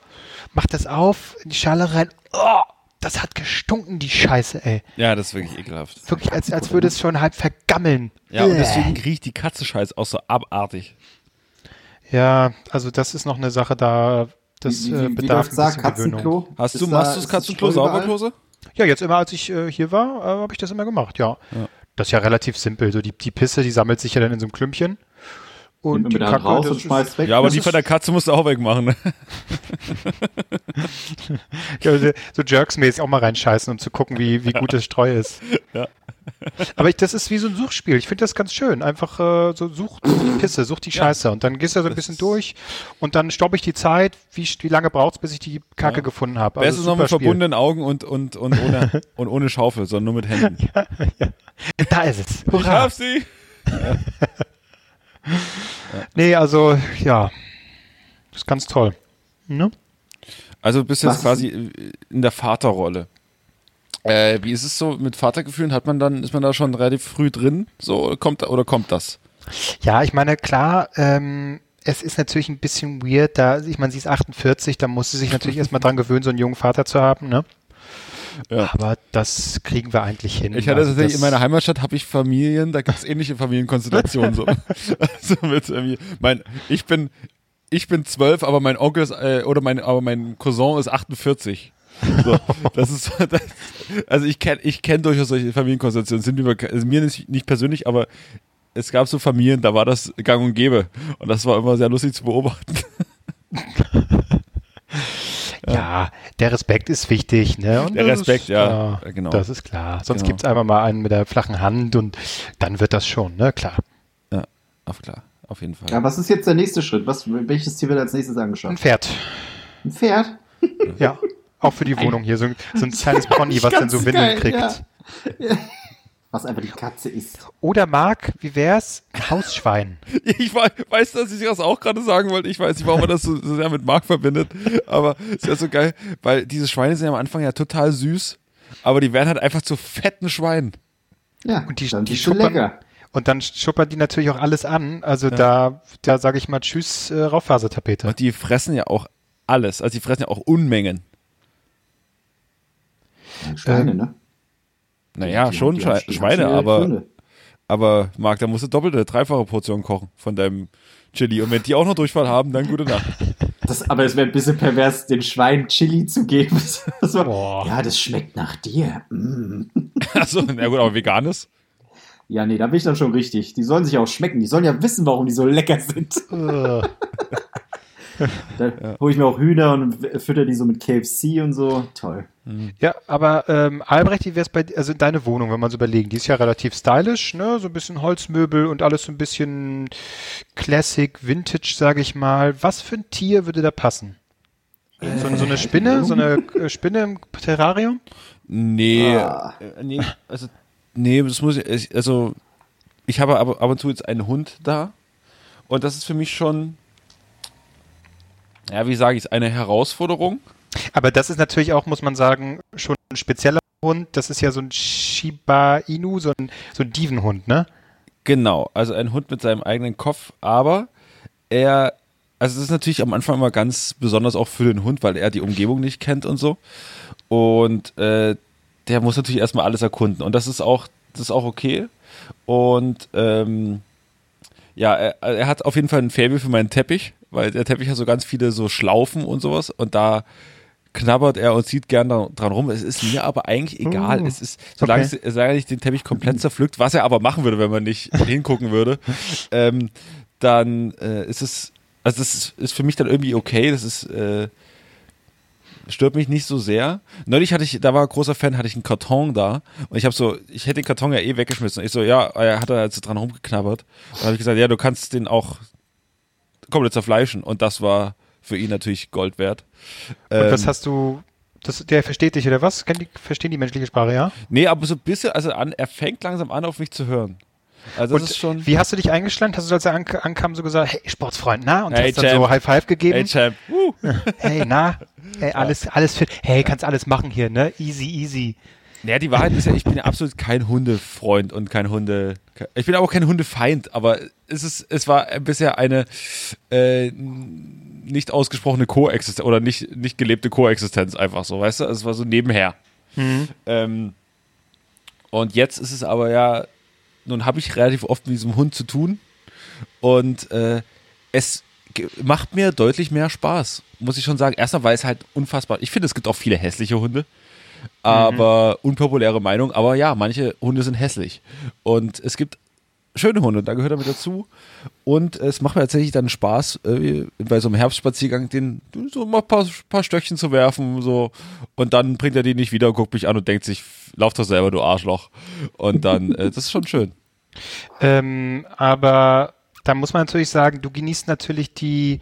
Macht das auf, in die Schale rein. Oh, das hat gestunken, die Scheiße, ey. Ja, das ist wirklich ekelhaft. Wirklich, als, als würde es schon halb vergammeln. Ja, und deswegen riecht die Katze scheiß auch so abartig. Ja, also das ist noch eine Sache da, das wie, äh, wie, wie bedarf läuft's ein bisschen Gewöhnung. Katzenklo? Hast Ist du, machst du das Katzenklo? Sauberklose? Ja, jetzt immer, als ich äh, hier war, äh, habe ich das immer gemacht, ja. Das ist ja relativ simpel. So die, die Pisse, die sammelt sich ja dann in so einem Klümpchen. Und Nimmt die Kacke, raus und schmeißt weg. Ja, aber Das die von der Katze musst du auch wegmachen. Ne? Ja, so- Jerks-mäßig auch mal reinscheißen, um zu gucken, wie, wie gut das Streu ist. Ja. Aber ich, das ist wie so ein Suchspiel. Ich finde das ganz schön. Einfach äh, so such, die Pisse, such die Scheiße. Und dann gehst du so ein bisschen durch und dann stoppe ich die Zeit. Wie, wie lange braucht es, bis ich die Kacke gefunden habe? Besser noch super mit Spiel. verbundenen Augen und, und, und, ohne, und ohne Schaufel, sondern nur mit Händen. Da ist es. Ich Hurra. hab sie! Nee, also, ja. Das ist ganz toll. Ne? Also du bist Was jetzt quasi äh, in der Vaterrolle. Äh, wie ist es so mit Vatergefühlen? Hat man dann, ist man da schon relativ früh drin? So, oder kommt, oder kommt das? Ja, ich meine, klar, ähm, es ist natürlich ein bisschen weird, da, ich meine, sie ist 48, da muss sie sich natürlich erstmal dran gewöhnen, so einen jungen Vater zu haben, ne? Ja. Aber das kriegen wir eigentlich hin. Ich hatte Also tatsächlich in meiner Heimatstadt habe ich Familien, da gibt es ähnliche Familienkonstellationen. So. also mit irgendwie, mein, ich bin, ich bin zwölf, aber mein Onkel ist, äh, oder mein, aber mein Cousin ist 48. So, das ist, das, also ich kenne, ich kenne durchaus solche Familienkonstellationen. Sind mir, also mir nicht, nicht persönlich, aber es gab so Familien, da war das Gang und Gäbe und das war immer sehr lustig zu beobachten. Ja, der Respekt ist wichtig, ne? Und Der Respekt, ist, ja, genau. Das ist klar. Sonst Genau. gibt's einfach mal einen mit der flachen Hand und dann wird das schon, ne? Klar. Ja, auf klar, auf jeden Fall. Ja, was ist jetzt der nächste Schritt? Was, welches Tier wird als nächstes Ein angeschafft? Pferd. Ein Pferd? Ja. Auch für die Wohnung hier. So ein, so ein kleines Pony, was dann so Windeln geil, kriegt. ja. Was einfach die Katze ist. Oder Marc, wie wär's? Ein Hausschwein. Ich weiß, dass ich das auch gerade sagen wollte. Ich weiß nicht, warum man das so, so sehr mit Mark verbindet. Aber es ist ja so geil, weil diese Schweine sind ja am Anfang ja total süß. Aber die werden halt einfach zu fetten Schweinen. Ja, Und die, dann die schuppern, lecker. Und dann schuppern die natürlich auch alles an. Also da, da sage ich mal Tschüss, äh, Raufasertapete. Und die fressen ja auch alles. Also die fressen ja auch Unmengen. Schweine, Ähm, ne? Naja, Die- schon die- Schwe die- die Schweine, ihre aber, aber Marc, da musst du doppelte, dreifache Portion kochen von deinem Chili. Und wenn die auch noch Durchfall haben, dann gute Nacht. Das, aber es wäre ein bisschen pervers, den Schweinen Chili zu geben. Das war, ja, das schmeckt nach dir. Mm. Also, na gut, aber veganes. Ja, nee, da bin ich dann schon richtig. Die sollen sich auch schmecken. Die sollen ja wissen, warum die so lecker sind. Äh, Da hole ich mir auch Hühner und fütter die so mit KFC und so. Toll. Ja, aber ähm, Albrecht, wie wär's bei also deine Wohnung, wenn man so überlegen, die ist ja relativ stylisch, ne? So ein bisschen Holzmöbel und alles so ein bisschen Classic, Vintage, sage ich mal. Was für ein Tier würde da passen? So, so eine Spinne, so eine äh, Spinne im Terrarium? Nee, Ah. äh, nee, also, nee, das muss ich, also, ich habe aber ab und zu jetzt einen Hund da und das ist für mich schon, ja, wie sage ich es, eine Herausforderung. Aber das ist natürlich auch, muss man sagen, schon ein spezieller Hund. Das ist ja so ein Shiba Inu, so ein, so ein Dievenhund, ne? Genau, also ein Hund mit seinem eigenen Kopf, aber er, also es ist natürlich am Anfang immer ganz besonders auch für den Hund, weil er die Umgebung nicht kennt und so. Und äh, der muss natürlich erstmal alles erkunden und das ist auch, das ist auch okay. Und ähm, ja, er, er hat auf jeden Fall ein Faible für meinen Teppich, weil der Teppich hat so ganz viele so Schlaufen und sowas und da knabbert er und zieht gern dran rum. Es ist mir aber eigentlich egal. Oh, es ist, solange, okay. es, solange nicht den Teppich komplett zerpflückt, was er aber machen würde, wenn man nicht hingucken würde, ähm, dann äh, ist es, also das ist, ist für mich dann irgendwie okay. Das ist, äh, stört mich nicht so sehr. Neulich hatte ich, da war ein großer Fan, hatte ich einen Karton da und ich habe so, ich hätte den Karton ja eh weggeschmissen. Ich so, ja, er hat da also dran rumgeknabbert. Dann habe ich gesagt, ja, du kannst den auch komplett zerfleischen und das war für ihn natürlich Gold wert. Und Ähm, was hast du, das, der versteht dich oder was? Die, verstehen die menschliche Sprache, ja? Nee, aber so ein bisschen, also an, er fängt langsam an, auf mich zu hören. Also das Und ist schon. wie hast du dich eingeschleimt? Hast du, als er ank ankam, so gesagt, hey, Sportsfreund, na? Und Hey, hast dann Champ. so High Five Ey, gegeben? Champ. Uh. Hey, na? Ey, alles, alles fit. Hey, kannst alles machen hier, ne? Easy, easy. Naja, die Wahrheit ist ja, ich bin ja absolut kein Hundefreund und kein Hunde. Ich bin aber auch kein Hundefeind, aber es ist, es war bisher eine äh, nicht ausgesprochene Koexistenz oder nicht, nicht gelebte Koexistenz einfach so, weißt du? Es war so nebenher. Ähm, und jetzt ist es aber ja, nun habe ich relativ oft mit diesem Hund zu tun und äh, es macht mir deutlich mehr Spaß, muss ich schon sagen. Erstmal, weil es halt unfassbar, ich finde, es gibt auch viele hässliche Hunde, aber unpopuläre Meinung, aber ja, manche Hunde sind hässlich. Und es gibt schöne Hunde, da gehört er mit dazu. Und es macht mir tatsächlich dann Spaß, äh, bei so einem Herbstspaziergang den so mal ein paar, paar Stöckchen zu werfen so. Und dann bringt er die nicht wieder, guckt mich an und denkt sich, lauf doch selber, du Arschloch. Und dann, äh, das ist schon schön. Ähm, aber da muss man natürlich sagen, du genießt natürlich die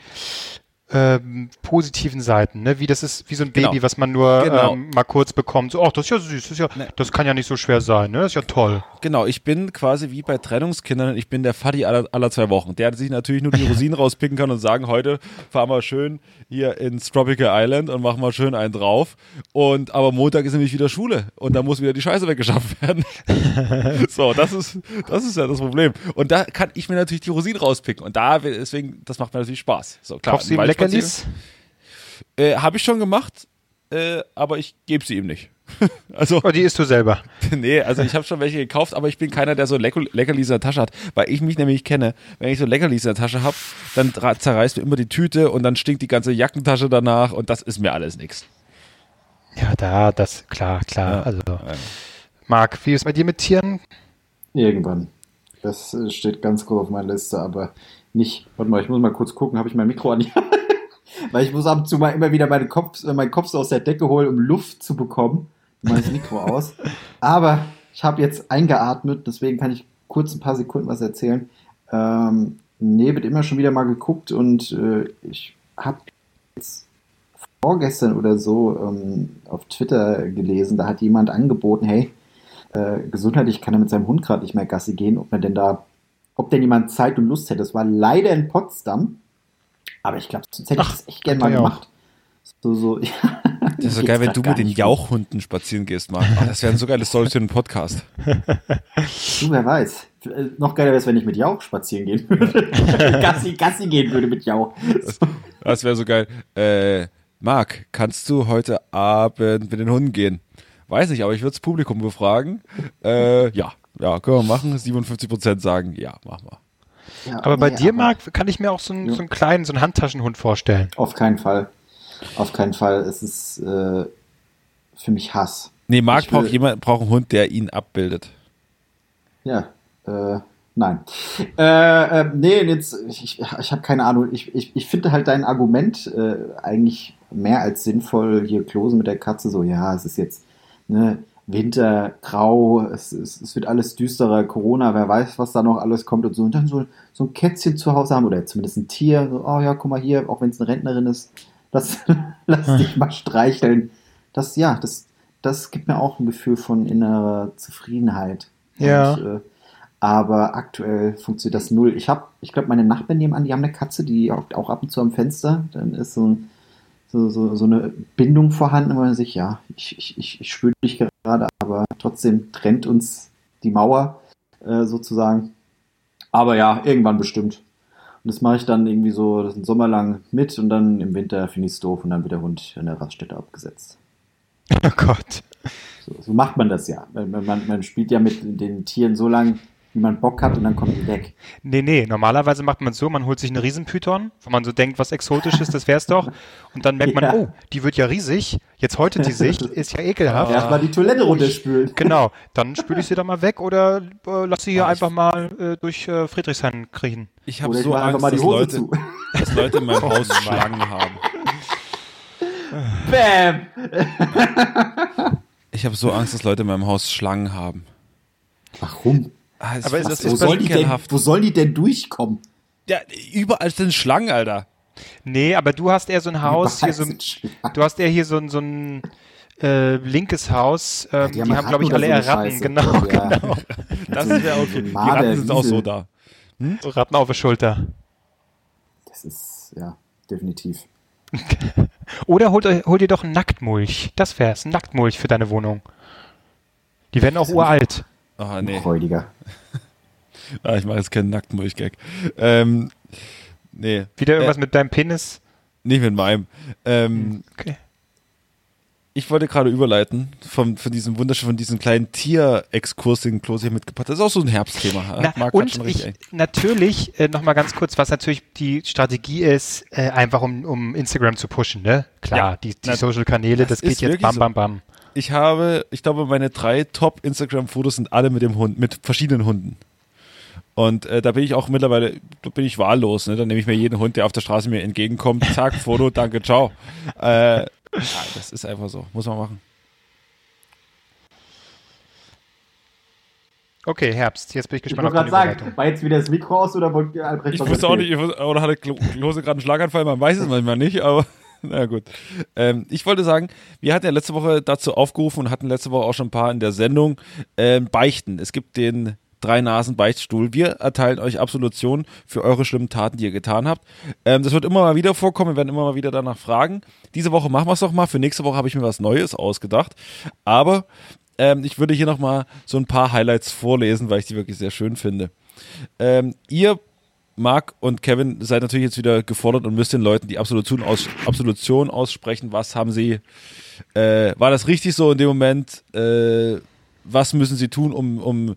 ähm, positiven Seiten, ne? Wie das ist, wie so ein Genau. Baby, was man nur Genau. ähm, mal kurz bekommt. So, ach, das ist ja süß, das ist ja, das kann ja nicht so schwer sein, ne? Das ist ja toll. Genau, ich bin quasi wie bei Trennungskindern, ich bin der Faddy aller, aller zwei Wochen, der sich natürlich nur die Rosinen rauspicken kann und sagen, heute fahren wir schön hier ins Tropical Island und machen mal schön einen drauf. Und aber Montag ist nämlich wieder Schule und da muss wieder die Scheiße weggeschafft werden. so, das ist, das ist ja das Problem. Und da kann ich mir natürlich die Rosinen rauspicken. Und da, deswegen, das macht mir natürlich Spaß. So, klar. Leckerlis? Äh, Habe ich schon gemacht, äh, aber ich gebe sie ihm nicht. also, Oh, die isst du selber? Nee, also ich habe schon welche gekauft, aber ich bin keiner, der so Lecker Leckerlis in der Tasche hat, weil ich mich nämlich kenne. Wenn ich so Leckerlis in der Tasche habe, dann zerreißt mir immer die Tüte und dann stinkt die ganze Jackentasche danach und das ist mir alles nix. Ja, da, das, klar, klar. Also, Marc, wie ist es bei dir mit Tieren? Irgendwann. Das steht ganz groß auf meiner Liste, aber nicht. Warte mal, ich muss mal kurz gucken, habe ich mein Mikro an die Weil ich muss ab und zu mal immer wieder meine Kopf, äh, meinen Kopf so aus der Decke holen, um Luft zu bekommen. Mein Mikro aus. Aber ich habe jetzt eingeatmet, deswegen kann ich kurz ein paar Sekunden was erzählen. Ähm, nee, wird immer schon wieder mal geguckt und äh, ich habe jetzt vorgestern oder so ähm, auf Twitter gelesen, da hat jemand angeboten, hey, äh, gesundheitlich kann er mit seinem Hund gerade nicht mehr Gassi gehen, ob man denn da, ob denn jemand Zeit und Lust hätte. Das war leider in Potsdam, aber ich glaube, sonst hätte ich das echt gerne mal ja auch. gemacht. So, so, ja. Das ist so geil, wenn du mit den. Jauchhunden spazieren gehst, Marc. Oh, das wären so geile Storys für den Podcast. Du, wer weiß. Äh, Noch geiler wäre es, wenn ich mit Jauch spazieren gehen würde. Gassi, Gassi gehen würde mit Jauch. Das wäre so geil. Äh, Marc, kannst du heute Abend mit den Hunden gehen? Weiß nicht, aber ich würde das Publikum befragen. Äh, ja, ja, können wir machen. 57% sagen, ja, machen wir. Ja, Aber bei nee, dir, aber Marc, kann ich mir auch so einen, so einen kleinen, so einen Handtaschenhund vorstellen. Auf keinen Fall. Auf keinen Fall. Es ist äh, für mich Hass. Nee, Marc braucht jemand, braucht einen Hund, der ihn abbildet. Ja, äh, Nein. Äh, äh, nee, jetzt, ich, ich habe keine Ahnung. Ich, ich, ich finde halt dein Argument äh, eigentlich mehr als sinnvoll, hier Klosen mit der Katze, so, ja, es ist jetzt ne, Winter, grau, es, es, es wird alles düsterer, Corona, wer weiß, was da noch alles kommt und so. Und dann so, so ein Kätzchen zu Hause haben oder zumindest ein Tier, so, oh ja, guck mal hier, auch wenn es eine Rentnerin ist, lass, lass dich mal streicheln. Das, ja, das, das gibt mir auch ein Gefühl von innerer Zufriedenheit. Ja. Und, äh, aber aktuell funktioniert das null. Ich habe, ich glaube, meine Nachbarn nebenan, die haben eine Katze, die auch ab und zu am Fenster. Dann ist so, ein, so, so, so eine Bindung vorhanden, wo man sich, ja, ich, ich, ich, spüre dich gerade, aber trotzdem trennt uns die Mauer äh, sozusagen. Aber ja, irgendwann bestimmt. Und das mache ich dann irgendwie so den Sommer lang mit und dann im Winter finde ich es doof und dann wird der Hund in der Raststätte abgesetzt. Oh Gott. So, so macht man das ja. Man, man, man spielt ja mit den Tieren so lang, wie man Bock hat und dann kommen die weg. Nee, nee, normalerweise macht man es so, man holt sich einen Riesenpython, wo man so denkt, was Exotisches, das wär's doch. Und dann merkt man, Ja. oh, die wird ja riesig, jetzt häutet die sich, ist ja ekelhaft. Erstmal die Toilette runterspülen. Genau, dann spüle ich sie doch mal weg oder äh, lass sie hier einfach mal äh, durch äh, Friedrichshain kriechen. Ich habe ich so einfach Angst, mal die dass Hose Leute, zu. dass Leute in meinem Haus Schlangen haben. Bäm! Ich habe so Angst, dass Leute in meinem Haus Schlangen haben. Warum? Ah, das Aber ist ist das- Wo soll, die denn, wo soll die denn durchkommen? Ja, überall sind Schlangen, Alter. Nee, aber du hast eher so ein Haus, hier so, du hast eher hier so ein, so ein äh, linkes Haus, ähm, die, die haben haben, glaube ich, alle so eher eine Ratten, Scheiße. genau, Ja. genau. Das So- wäre so okay. Die Ratten sind auch so da. So Ratten auf der Schulter. Das ist, ja, definitiv. Oder hol, hol dir doch einen Nacktmulch. Das wär's, ein Nacktmulch für deine Wohnung. Die werden auch uralt. Ah, nee. Freudiger. Ah, ich mache jetzt keinen Nacktmulch-Gag. Ähm, nee. Wieder irgendwas Äh, mit deinem Penis. nicht mit meinem. Ähm, Okay. ich wollte gerade überleiten von, von diesem wunderschönen, von diesem kleinen Tier-Exkurs, den Klose hier mitgebracht hat. Das ist auch so ein Herbstthema. Na, Marc hat und schon ich, natürlich, äh, nochmal ganz kurz, was natürlich die Strategie ist, äh, einfach um, um Instagram zu pushen, ne? Klar, Ja, die, die na, Social-Kanäle, das das, geht jetzt bam, bam, bam. Ich habe, ich glaube, meine drei Top-Instagram-Fotos sind alle mit dem Hund, mit verschiedenen Hunden. Und äh, da bin ich auch mittlerweile, da bin ich wahllos. Ne? Dann nehme ich mir jeden Hund, der auf der Straße mir entgegenkommt, zack, Foto, danke, ciao. Äh, ja, das ist einfach so, muss man machen. Okay, Herbst. Jetzt bin ich Ich gespannt wollte auf gerade die sagen, war jetzt wieder das Mikro aus oder wollte Albrecht Ich wusste auch nicht, ich wusste, oder hatte Klo- Klose gerade einen Schlaganfall, man weiß es manchmal nicht, aber na gut. Ähm, ich wollte sagen, wir hatten ja letzte Woche dazu aufgerufen und hatten letzte Woche auch schon ein paar in der Sendung ähm, Beichten. Es gibt den drei Nasen Beichtstuhl. Wir erteilen euch Absolution für eure schlimmen Taten, die ihr getan habt. Ähm, das wird immer mal wieder vorkommen, wir werden immer mal wieder danach fragen. Diese Woche machen wir es doch mal. Für nächste Woche habe ich mir was Neues ausgedacht. Aber ähm, ich würde hier noch mal so ein paar Highlights vorlesen, weil ich die wirklich sehr schön finde. Ähm, ihr Marc und Kevin seid natürlich jetzt wieder gefordert und müsst den Leuten die Absolution, aus, Absolution aussprechen. Was haben sie, äh, war das richtig so in dem Moment? Äh, was müssen sie tun, um, um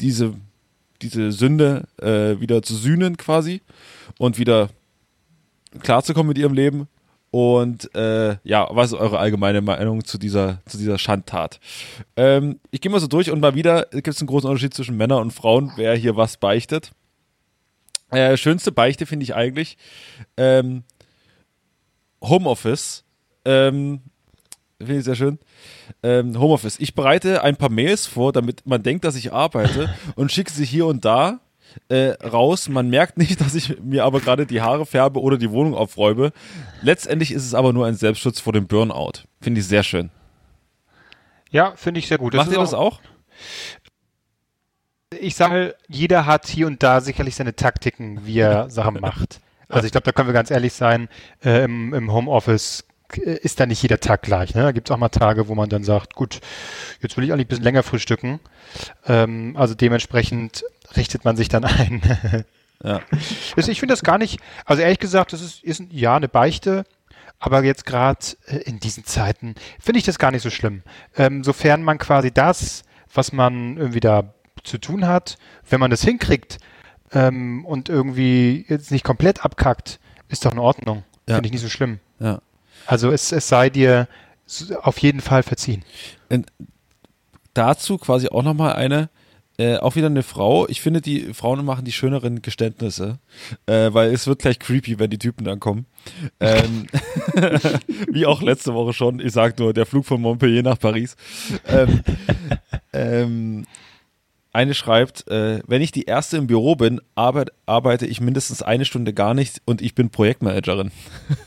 diese, diese Sünde äh, wieder zu sühnen quasi und wieder klarzukommen mit ihrem Leben? Und äh, ja, was ist eure allgemeine Meinung zu dieser, zu dieser Schandtat? Ähm, ich gehe mal so durch und mal wieder gibt es einen großen Unterschied zwischen Männern und Frauen, wer hier was beichtet. Äh, schönste Beichte finde ich eigentlich ähm, Homeoffice. Ähm, finde ich sehr schön. Ähm, Homeoffice. Ich bereite ein paar Mails vor, damit man denkt, dass ich arbeite und schicke sie hier und da äh, raus. Man merkt nicht, dass ich mir aber gerade die Haare färbe oder die Wohnung aufräume. Letztendlich ist es aber nur ein Selbstschutz vor dem Burnout. Finde ich sehr schön. Ja, finde ich sehr gut. Macht ist ihr das auch? Ich sage, jeder hat hier und da sicherlich seine Taktiken, wie er Sachen macht. Also ich glaube, da können wir ganz ehrlich sein, äh, im, im Homeoffice äh, ist da nicht jeder Tag gleich. Ne? Da gibt es auch mal Tage, wo man dann sagt, gut, jetzt will ich eigentlich ein bisschen länger frühstücken. Ähm, also dementsprechend richtet man sich dann ein. Ja. Also ich finde das gar nicht, also ehrlich gesagt, das ist, ist ja eine Beichte, aber jetzt gerade äh, in diesen Zeiten finde ich das gar nicht so schlimm. Ähm, sofern man quasi das, was man irgendwie da zu tun hat, wenn man das hinkriegt ähm, und irgendwie jetzt nicht komplett abkackt, ist doch in Ordnung. Ja. Finde ich nicht so schlimm. Ja. Also es, es sei dir auf jeden Fall verziehen. dazu quasi auch nochmal eine, äh, auch wieder eine Frau. Ich finde, die Frauen machen die schöneren Geständnisse, äh, weil es wird gleich creepy, wenn die Typen dann kommen. Ähm, wie auch letzte Woche schon. Ich sag nur, der Flug von Montpellier nach Paris. Ähm, ähm, eine schreibt, äh, wenn ich die erste im Büro bin, arbeit, arbeite ich mindestens eine Stunde gar nicht und ich bin Projektmanagerin.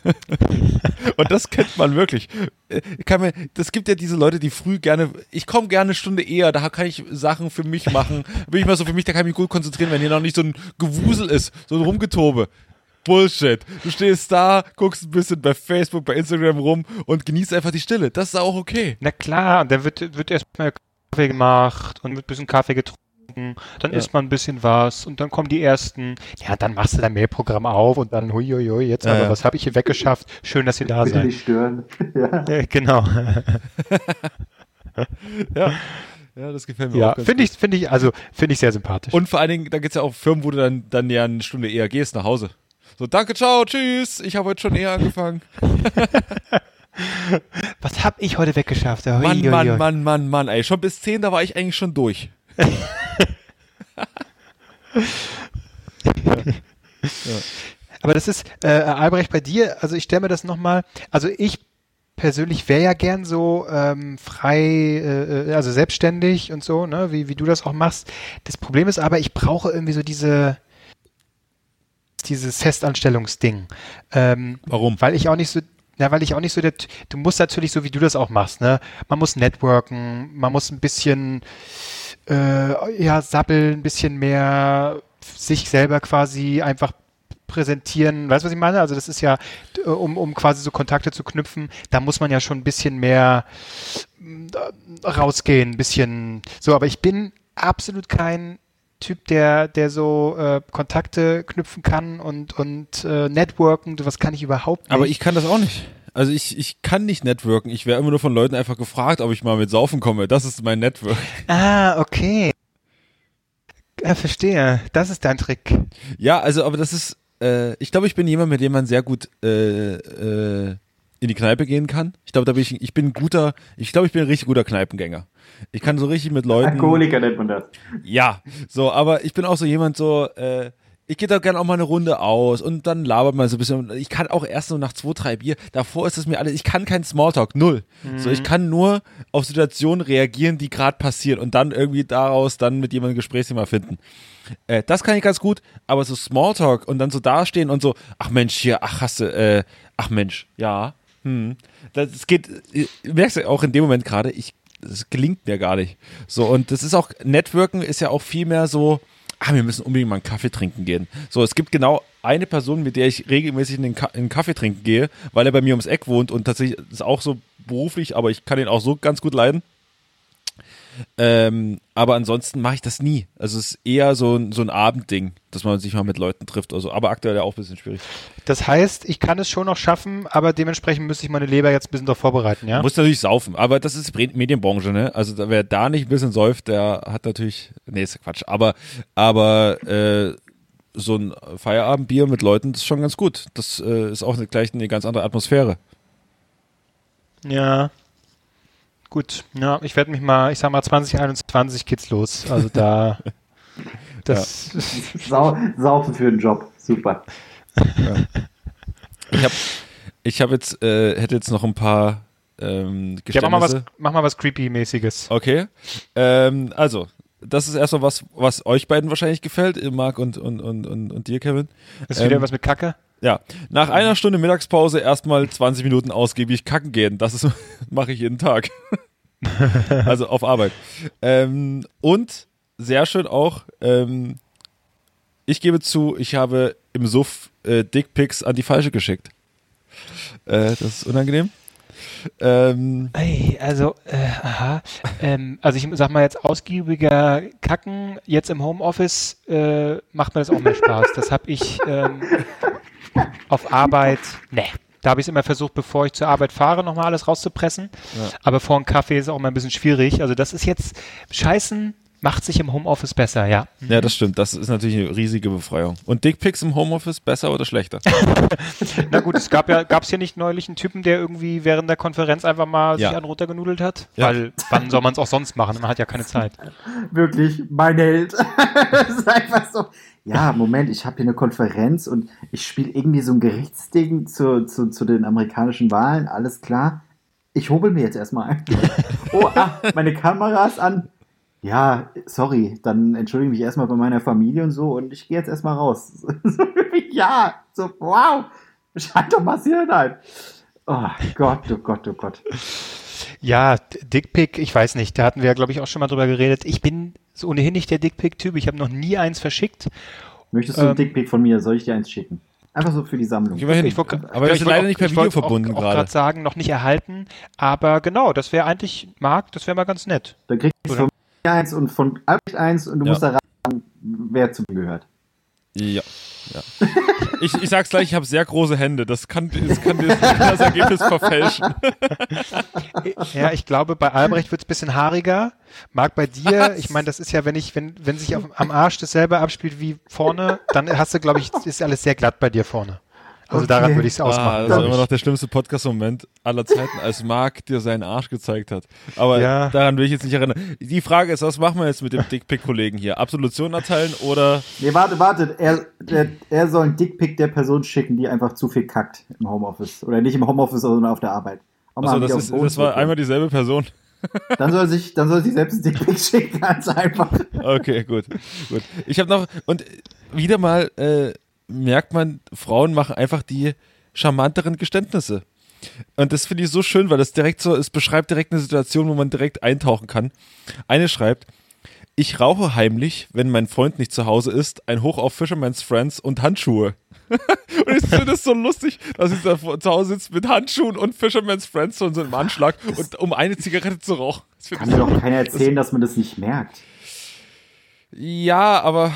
und das kennt man wirklich. Äh, Kann man, das gibt ja diese Leute, die früh gerne, ich komme gerne eine Stunde eher, da kann ich Sachen für mich machen. Bin ich mal so für mich, da kann ich mich gut konzentrieren, wenn hier noch nicht so ein Gewusel ist, so ein Rumgetobe. Bullshit. Du stehst da, guckst ein bisschen bei Facebook, bei Instagram rum und genießt einfach die Stille. Das ist auch okay. Na klar, und dann wird, wird erstmal Kaffee gemacht und wird ein bisschen Kaffee getrunken, dann Ja. isst man ein bisschen was und dann kommen die ersten, ja, dann machst du dein Mailprogramm auf und dann, huiuiui, jetzt Ja, aber, ja. was habe ich hier weggeschafft? Schön, dass ihr da Bitte seid. nicht stören. ja. Ja, genau. Ja. Ja, das gefällt mir Ja, auch ganz finde ich, finde ich, also, finde ich sehr sympathisch. Und vor allen Dingen, da gibt es ja auch Firmen, wo du dann, dann ja eine Stunde eher gehst nach Hause. So, danke, ciao, tschüss. Ich habe heute schon eher angefangen. was habe ich heute weggeschafft? Ja, Mann, huiuiui. Mann, Mann, Mann, Mann, ey. Schon bis 10, da war ich eigentlich schon durch. Aber das ist, äh, Albrecht, bei dir, also ich stelle mir das nochmal, also ich persönlich wäre ja gern so ähm, frei, äh, äh, also selbstständig und so, ne, wie, wie du das auch machst. Das Problem ist aber, ich brauche irgendwie so diese, dieses Festanstellungsding. Ähm, Warum? weil ich auch nicht so, na, weil ich auch nicht so der, du musst natürlich so, wie du das auch machst, ne, man muss networken, man muss ein bisschen, äh, ja, sabbeln, ein bisschen mehr sich selber quasi einfach präsentieren. Weißt du, was ich meine? Also das ist ja, d- um, um quasi so Kontakte zu knüpfen, da muss man ja schon ein bisschen mehr da- rausgehen, ein bisschen so, aber ich bin absolut kein Typ, der, der so äh, Kontakte knüpfen kann und, und äh, networken, sowas kann ich überhaupt nicht. Aber ich kann das auch nicht. Also ich, ich kann nicht networken. Ich werde immer nur von Leuten einfach gefragt, ob ich mal mit Saufen komme. Das ist mein Network. Ah, okay. Ja, verstehe. Das ist dein Trick. Ja, also, aber das ist, äh, ich glaube, ich bin jemand, mit dem man sehr gut äh, äh, in die Kneipe gehen kann. Ich glaube, da bin ich, ich bin ein guter, ich glaube, ich bin ein richtig guter Kneipengänger. Ich kann so richtig mit Leuten. Alkoholiker nennt man das. Ja, so, aber ich bin auch so jemand so, äh, ich gehe da gerne auch mal eine Runde aus und dann labert man so ein bisschen. Ich kann auch erst so nach zwei, drei Bier, davor ist es mir alles, ich kann keinen Smalltalk, null. So, ich kann nur auf Situationen reagieren, die gerade passieren und dann irgendwie daraus dann mit jemandem ein Gesprächsthema finden. Äh, das kann ich ganz gut, aber so Smalltalk und dann so dastehen und so, ach Mensch, hier, ach hast du, äh, ach Mensch, ja, hm. Das geht, äh, merkst du auch in dem Moment gerade, ich, das gelingt mir gar nicht. So, und das ist auch, Networken ist ja auch viel mehr so, ah, wir müssen unbedingt mal einen Kaffee trinken gehen. So, es gibt genau eine Person, mit der ich regelmäßig in den, Ka in den Kaffee trinken gehe, weil er bei mir ums Eck wohnt und tatsächlich ist auch so beruflich, aber ich kann ihn auch so ganz gut leiden. Ähm, aber ansonsten mache ich das nie. Also es ist eher so ein, so ein Abendding, dass man sich mal mit Leuten trifft. Also, aber aktuell ja auch ein bisschen schwierig. Das heißt, ich kann es schon noch schaffen, aber dementsprechend müsste ich meine Leber jetzt ein bisschen darauf vorbereiten, ja? Muss natürlich saufen, aber das ist Medienbranche, ne? Also wer da nicht ein bisschen säuft, der hat natürlich, nee, ist Quatsch, aber, aber äh, so ein Feierabendbier mit Leuten, das ist schon ganz gut. Das äh, ist auch eine, gleich eine ganz andere Atmosphäre. Ja. Gut, ja, ich werde mich mal, ich sag mal 2021 geht's los. Also da, das, Sau Saufen für den Job. Super. Ich habe ich hab jetzt, äh, hätte jetzt noch ein paar ähm, ja, mach mal was, mach mal was Creepy-mäßiges. Okay. Ähm, also, das ist erstmal was, was euch beiden wahrscheinlich gefällt, Marc und, und, und, und, und dir, Kevin. Ist wieder Ähm, was mit Kacke? Ja, nach einer Stunde Mittagspause erstmal 20 Minuten ausgiebig kacken gehen. Das mache ich jeden Tag. also auf Arbeit. Ähm, und sehr schön auch, ähm, ich gebe zu, ich habe im Suff äh, Dickpics an die falsche geschickt. Äh, das ist unangenehm. Ähm, Ey, also, äh, aha. Ähm, also ich sag mal jetzt ausgiebiger Kacken, jetzt im Homeoffice äh, macht mir das auch mehr Spaß. Das habe ich ähm, auf Arbeit, ne. Da habe ich es immer versucht, bevor ich zur Arbeit fahre, nochmal alles rauszupressen. Ja. Aber vor dem Kaffee ist auch mal ein bisschen schwierig. Also das ist jetzt Scheißen macht sich im Homeoffice besser, ja. Ja, das stimmt. Das ist natürlich eine riesige Befreiung. Und Dickpics im Homeoffice besser oder schlechter? Na gut, es gab ja, gab es hier nicht neulich einen Typen, der irgendwie während der Konferenz einfach mal Ja. sich einen runtergenudelt hat? Ja. Weil wann soll man es auch sonst machen? Man hat ja keine Zeit. Wirklich, mein Held. das ist einfach so. Ja, Moment, ich habe hier eine Konferenz und ich spiele irgendwie so ein Gerichtsding zu, zu, zu den amerikanischen Wahlen. Alles klar. Ich hobel mir jetzt erstmal ein. Oh, ah, meine Kamera ist an. Ja, sorry, dann entschuldige mich erstmal bei meiner Familie und so und ich gehe jetzt erstmal raus. So, ja, so, wow, schalt doch Hirn ein. Oh Gott, oh Gott, oh Gott. Ja, Dickpick, ich weiß nicht, da hatten wir ja, glaube ich, auch schon mal drüber geredet. Ich bin so ohnehin nicht der Dickpick-Typ. Ich habe noch nie eins verschickt. Möchtest du Ähm, ein Dickpick von mir? Soll ich dir eins schicken? Einfach so für die Sammlung. Wir. Ich wollt- Aber das ich ist wollt leider auch- nicht per ich Video verbunden auch, auch gerade. gerade sagen, noch nicht erhalten. Aber genau, das wäre eigentlich, Marc, das wäre mal ganz nett. Dann kriegst du von eins und von Albrecht eins und du Ja. musst da raten, wer zu mir gehört. Ja. ja. Ich, ich sag's gleich, ich habe sehr große Hände. Das kann, das, kann das, das Ergebnis verfälschen. Ja, ich glaube, bei Albrecht wird es ein bisschen haariger. Marc, bei dir, ich meine, das ist ja, wenn ich, wenn, wenn sich auf, am Arsch dasselbe abspielt wie vorne, dann hast du, glaube ich, ist alles sehr glatt bei dir vorne. Also Okay. daran würde ich es Ah, ausmachen. das ist glaub immer noch der schlimmste Podcast-Moment aller Zeiten, als Marc dir seinen Arsch gezeigt hat. Aber Ja. daran will ich jetzt nicht erinnern. Die Frage ist, was machen wir jetzt mit dem Dickpick-Kollegen hier? Absolution erteilen oder Nee, warte, warte. Er, der, er soll einen Dickpick der Person schicken, die einfach zu viel kackt im Homeoffice. Oder nicht im Homeoffice, sondern auf der Arbeit. Wieder das, ist, das war einmal dieselbe Person. Dann soll sich, dann soll sie selbst einen Dickpick schicken, ganz einfach. Okay, gut. gut. Ich habe noch, und wieder mal äh, merkt man, Frauen machen einfach die charmanteren Geständnisse. Und das finde ich so schön, weil das direkt so, es beschreibt direkt eine Situation, wo man direkt eintauchen kann. Eine schreibt, ich rauche heimlich, wenn mein Freund nicht zu Hause ist, ein Hoch auf Fisherman's Friends und Handschuhe. und ich finde das so lustig, dass sie da zu Hause sitzt mit Handschuhen und Fisherman's Friends und so im Anschlag, und, um eine Zigarette zu rauchen. Das Kann ich mir doch keiner erzählen, dass man das nicht merkt. Ja, aber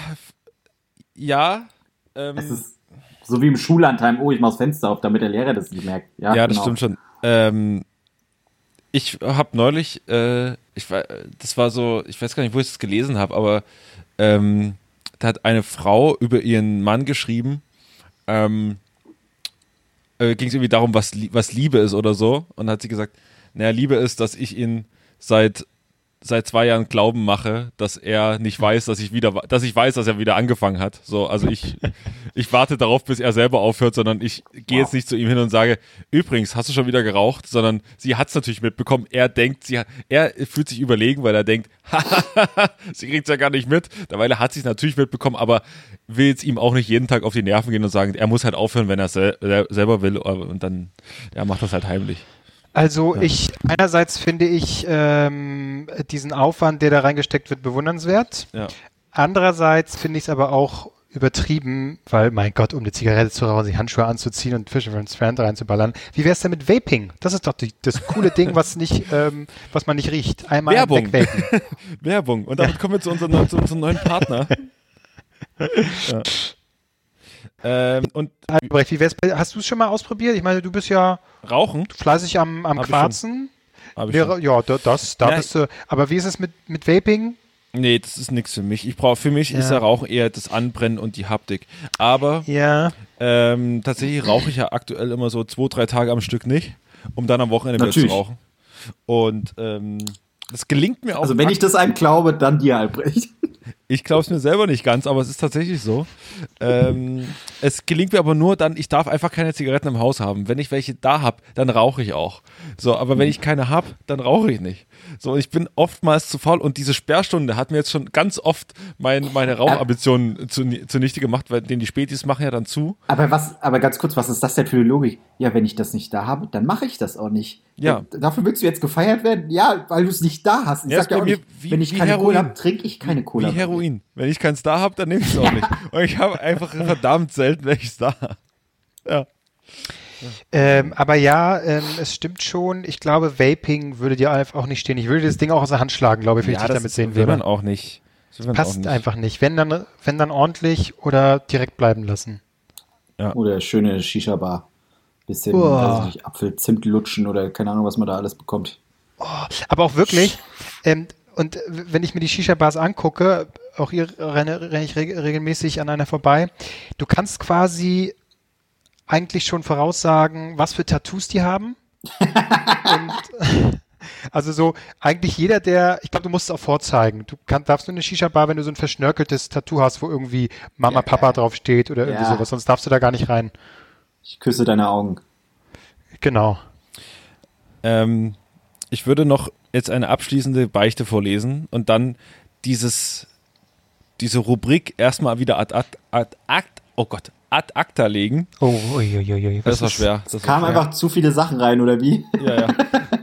ja. Ähm, Es ist so wie im Schullandheim, oh, ich mach das Fenster auf, damit der Lehrer das nicht merkt. Ja, ja, das genau. stimmt schon. Ähm, ich habe neulich, äh, ich war, das war so, ich weiß gar nicht, wo ich das gelesen habe, aber ähm, da hat eine Frau über ihren Mann geschrieben. Ähm, äh, ging es irgendwie darum, was, was Liebe ist oder so. Und hat sie gesagt, naja, Liebe ist, dass ich ihn seit seit zwei Jahren Glauben mache, dass er nicht weiß, dass ich wieder, dass ich weiß, dass er wieder angefangen hat. So, also ich, ich warte darauf, bis er selber aufhört, sondern ich gehe jetzt nicht zu ihm hin und sage, übrigens, hast du schon wieder geraucht, sondern sie hat es natürlich mitbekommen. Er denkt, sie hat, er fühlt sich überlegen, weil er denkt, sie kriegt es ja gar nicht mit. Dabei hat sie es natürlich mitbekommen, aber will jetzt ihm auch nicht jeden Tag auf die Nerven gehen und sagen, er muss halt aufhören, wenn er es sel sel- selber will und dann, ja, macht das halt heimlich. Also ich, einerseits finde ich ähm, diesen Aufwand, der da reingesteckt wird, bewundernswert. Ja. Andererseits finde ich es aber auch übertrieben, weil, mein Gott, um eine Zigarette zu rauchen, sich Handschuhe anzuziehen und Fisherman's Friend reinzuballern. Wie wäre es denn mit Vaping? Das ist doch die, das coole Ding, was nicht, ähm, was man nicht riecht. Einmal Werbung. Werbung. Und damit kommen wir zu unserem, zu unserem neuen Partner. ja. Ähm, und Albrecht, wie wär's bei, hast du es schon mal ausprobiert? Ich meine, du bist ja Rauchen? fleißig am, am Hab ich Quarzen. Hab ich Ja, ja, das, da Nein. bist du. Aber wie ist es mit, mit Vaping? Nee, das ist nichts für mich. Ich brauche für mich ist Ja. ja Rauchen eher das Anbrennen und die Haptik. Aber Ja. ähm, tatsächlich rauche ich ja aktuell immer so zwei, drei Tage am Stück nicht, um dann am Wochenende wieder zu Natürlich. rauchen. Und ähm, das gelingt mir auch. Also wenn ich das einem glaube, dann dir, Albrecht. Ich glaube es mir selber nicht ganz, aber es ist tatsächlich so. Ähm, es gelingt mir aber nur dann, ich darf einfach keine Zigaretten im Haus haben. Wenn ich welche da habe, dann rauche ich auch. So, aber wenn ich keine habe, dann rauche ich nicht. So, ich bin oftmals zu faul und diese Sperrstunde hat mir jetzt schon ganz oft mein, meine Rauchambitionen zu, zunichte gemacht, weil denn die Spätis machen ja dann zu. Aber was, aber ganz kurz, was ist das denn für eine Logik? Ja, wenn ich das nicht da habe, dann mache ich das auch nicht. Ja. D- Dafür willst du jetzt gefeiert werden? Ja, weil du es nicht da hast. Ich Ja, sag ja auch nicht, wie- wenn ich keine Heroin. Cola habe, trinke ich keine Cola. Wie Heroin. Wenn ich keins da habe, dann nehme ich es auch nicht. Und ich habe einfach verdammt selten welches da. Ja. Ähm, aber ja, ähm, es stimmt schon. Ich glaube, Vaping würde dir einfach auch nicht stehen. Ich würde das Ding auch aus der Hand schlagen, glaube ich, wenn ich dich damit sehen will man würde. auch nicht. Das will man auch Passt nicht. einfach nicht. Wenn dann, wenn dann ordentlich oder direkt bleiben lassen. Oder schöne Shisha-Bar. Bisschen, Uah. weiß nicht, Apfel, Zimt lutschen oder keine Ahnung, was man da alles bekommt. Aber auch wirklich, ähm, und wenn ich mir die Shisha-Bars angucke, auch hier renne, renne ich reg regelmäßig an einer vorbei, du kannst quasi eigentlich schon voraussagen, was für Tattoos die haben. und also so, eigentlich jeder, der, ich glaube, du musst es auch vorzeigen. Du kann, darfst nur eine Shisha-Bar, wenn du so ein verschnörkeltes Tattoo hast, wo irgendwie Mama, Ja, Papa geil. drauf steht oder irgendwie Ja. sowas, sonst darfst du da gar nicht rein. Ich küsse deine Augen. Genau. Ähm, ich würde noch jetzt eine abschließende Beichte vorlesen und dann dieses, diese Rubrik erstmal wieder ad, ad, ad, ad, oh Gott, ad acta legen. Oh, uiuiui. Das war schwer. Das war Kamen schwer. einfach zu viele Sachen rein, oder wie? Ja, ja.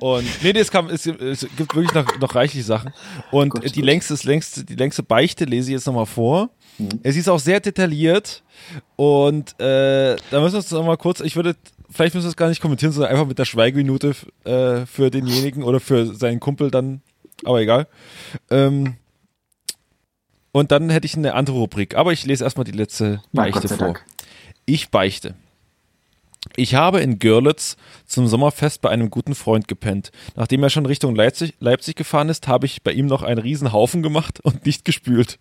Und nee, nee, es, kam, es, es gibt wirklich noch, noch reichlich Sachen. Und Gut, die, gut. längste, das längste, die längste Beichte lese ich jetzt nochmal vor. Mhm. Es ist auch sehr detailliert. Und äh, da müssen wir uns nochmal kurz, ich würde, vielleicht müssen wir es gar nicht kommentieren, sondern einfach mit der Schweigeminute äh, für denjenigen oder für seinen Kumpel dann, aber egal. Ähm, und dann hätte ich eine andere Rubrik. Aber ich lese erstmal die letzte Beichte vor. Dank. Ich beichte. Ich habe in Görlitz zum Sommerfest bei einem guten Freund gepennt. Nachdem er schon Richtung Leipzig, Leipzig gefahren ist, habe ich bei ihm noch einen riesen Haufen gemacht und nicht gespült.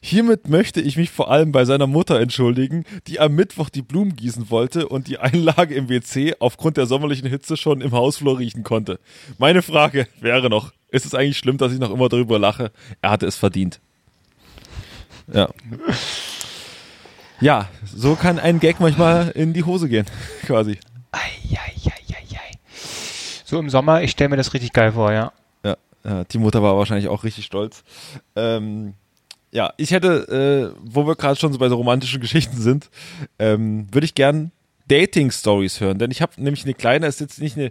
Hiermit möchte ich mich vor allem bei seiner Mutter entschuldigen, die am Mittwoch die Blumen gießen wollte und die Einlage im WC aufgrund der sommerlichen Hitze schon im Hausflur riechen konnte. Meine Frage wäre noch, ist es eigentlich schlimm, dass ich noch immer darüber lache? Er hatte es verdient. Ja. Ja, so kann ein Gag manchmal in die Hose gehen, quasi. Eieieiei. So im Sommer, ich stelle mir das richtig geil vor, ja. Ja, ja, die Mutter war wahrscheinlich auch richtig stolz. Ähm, ja, ich hätte, äh, wo wir gerade schon so bei so romantischen Geschichten sind, ähm, würde ich gern Dating-Stories hören, denn ich habe nämlich eine kleine, ist jetzt nicht eine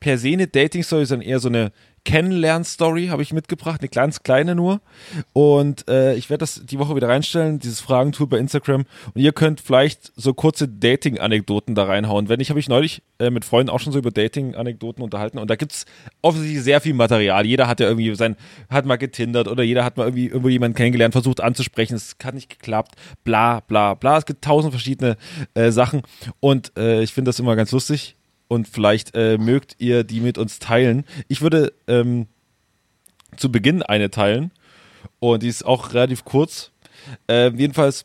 per se eine Dating-Story, sondern eher so eine Kennenlern-Story habe ich mitgebracht, eine ganz kleine nur. Und äh, ich werde das die Woche wieder reinstellen, dieses Fragentool bei Instagram. Und ihr könnt vielleicht so kurze Dating-Anekdoten da reinhauen. Wenn ich habe ich neulich äh, mit Freunden auch schon so über Dating-Anekdoten unterhalten. Und da gibt's offensichtlich sehr viel Material. Jeder hat ja irgendwie sein, hat mal getindert oder jeder hat mal irgendwie irgendwo jemanden kennengelernt, versucht anzusprechen. Es hat nicht geklappt. Bla bla bla. Es gibt tausend verschiedene äh, Sachen. Und äh, ich finde das immer ganz lustig und vielleicht äh, mögt ihr die mit uns teilen. Ich würde ähm, zu Beginn eine teilen und die ist auch relativ kurz. Äh, jedenfalls,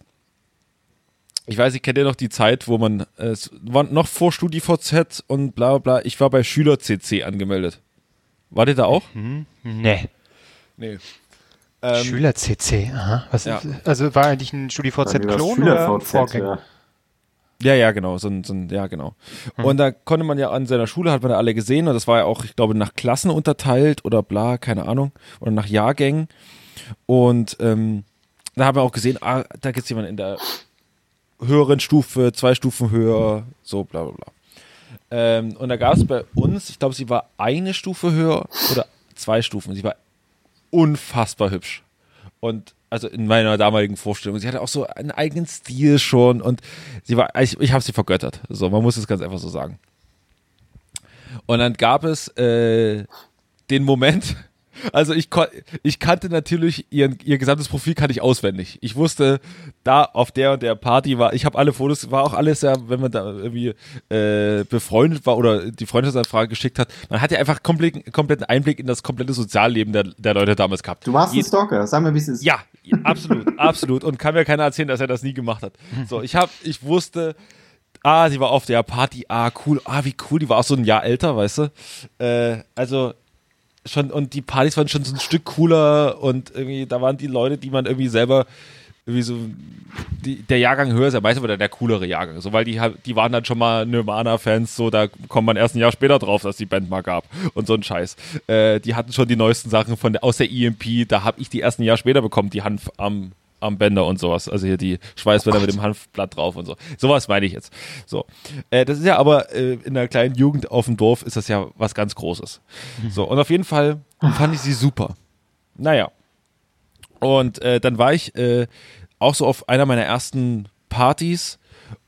ich weiß, ich kenne ja noch die Zeit, wo man, äh, es war noch vor StudiVZ und bla bla bla, ich war bei SchülerCC angemeldet. Wart ihr da auch? Nee. Nee. Ähm, Schüler-CC, aha. Was ja. ist, also war eigentlich ein StudiVZ-Klon oder Vorgänger? ja. Ja, ja, genau, so ein, so ein, ja, genau. Und da konnte man ja an seiner Schule, hat man da alle gesehen und das war ja auch, ich glaube, nach Klassen unterteilt oder bla, keine Ahnung, oder nach Jahrgängen. Und ähm, da haben wir auch gesehen, ah, da gibt es jemanden in der höheren Stufe, zwei Stufen höher, so bla bla bla. Ähm, und da gab es bei uns, ich glaube, sie war eine Stufe höher oder zwei Stufen. Sie war unfassbar hübsch. Und also in meiner damaligen Vorstellung, sie hatte auch so einen eigenen Stil schon und sie war, ich, ich habe sie vergöttert. So, man muss es ganz einfach so sagen. Und dann gab es äh, den Moment, also ich, ich kannte natürlich ihren, ihr gesamtes Profil kannte ich auswendig. Ich wusste, da auf der und der Party war, ich habe alle Fotos, war auch alles ja, wenn man da irgendwie äh, befreundet war oder die Freundschaftsanfrage geschickt hat, man hat ja einfach kompletten, kompletten Einblick in das komplette Sozialleben der, der Leute damals gehabt. Du warst Je- ein Stalker, sag mir, wie es ist. ja, absolut, absolut. Und kann mir keiner erzählen, dass er das nie gemacht hat. So, ich hab, ich wusste, ah, sie war auf der Party, ah, cool, ah, wie cool, die war auch so ein Jahr älter, weißt du. Äh, also schon, und die Partys waren schon so ein Stück cooler und irgendwie, da waren die Leute, die man irgendwie selber irgendwie so, die, der Jahrgang höher ist ja meistens wieder der coolere Jahrgang, so, weil die, die waren dann schon mal Nirvana-Fans, so, da kommt man erst ein Jahr später drauf, dass die Band mal gab und so ein Scheiß. Äh, die hatten schon die neuesten Sachen von aus der EMP, da habe ich die erst ein Jahr später bekommen, die Hanf am, am Bänder und sowas, also hier die Schweißbänder mit dem Hanfblatt drauf und so. Sowas meine ich jetzt. So. Äh, das ist ja aber äh, in der kleinen Jugend auf dem Dorf ist das ja was ganz Großes. So, und auf jeden Fall fand ich sie super. Naja. Und äh, dann war ich äh, auch so auf einer meiner ersten Partys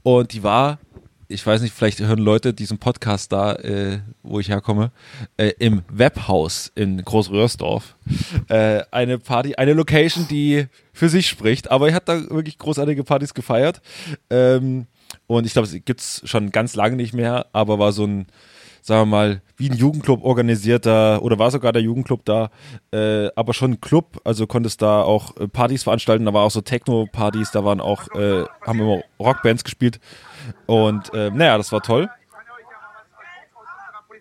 und die war, ich weiß nicht, vielleicht hören Leute diesen Podcast da, äh, wo ich herkomme, äh, im Webhaus in Großröhrsdorf. Äh, eine Party, eine Location, die für sich spricht, aber ich hat da wirklich großartige Partys gefeiert. Ähm, und ich glaube, es gibt's schon ganz lange nicht mehr, aber war so ein sagen wir mal, wie ein Jugendclub organisierter oder war sogar der Jugendclub da, äh, aber schon ein Club, also konntest da auch äh, Partys veranstalten, da war auch so Techno-Partys, da waren auch, äh, haben immer Rockbands gespielt und äh, naja, das war toll.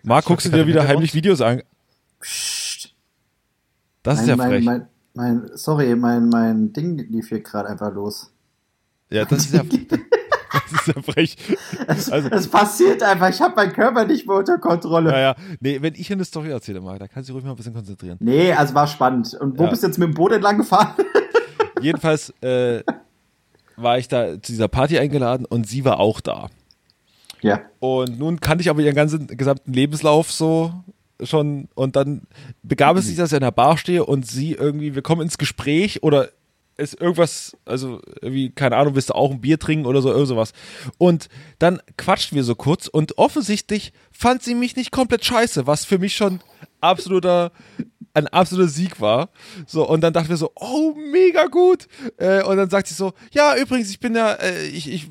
Marc, guckst du dir wieder heimlich Videos an? Psst. Das ist mein, ja mein, frech. mein, mein, sorry, mein, mein Ding lief hier gerade einfach los. Ja, das ist ja, das ist ja frech. Es, Also- es passiert einfach, ich habe meinen Körper nicht mehr unter Kontrolle. Naja, nee, wenn ich eine Story erzähle, Marc, da kannst du dich ruhig mal ein bisschen konzentrieren. Nee, also war spannend. Und wo Ja. bist du jetzt mit dem Boot entlang gefahren? Jedenfalls äh, war ich da zu dieser Party eingeladen und sie war auch da. ja. Und nun kannte ich aber ihren ganzen gesamten Lebenslauf so schon und dann begab es sich, dass ich an der Bar stehe und sie irgendwie, wir kommen ins Gespräch oder ist irgendwas, also irgendwie, keine Ahnung, willst du auch ein Bier trinken oder so, irgend sowas. Und dann quatschten wir so kurz und offensichtlich fand sie mich nicht komplett scheiße, was für mich schon absoluter, ein absoluter Sieg war. So, und dann dachten wir so, oh, mega gut. Äh, und dann sagt sie so, ja, übrigens, ich bin ja, äh, ich, ich,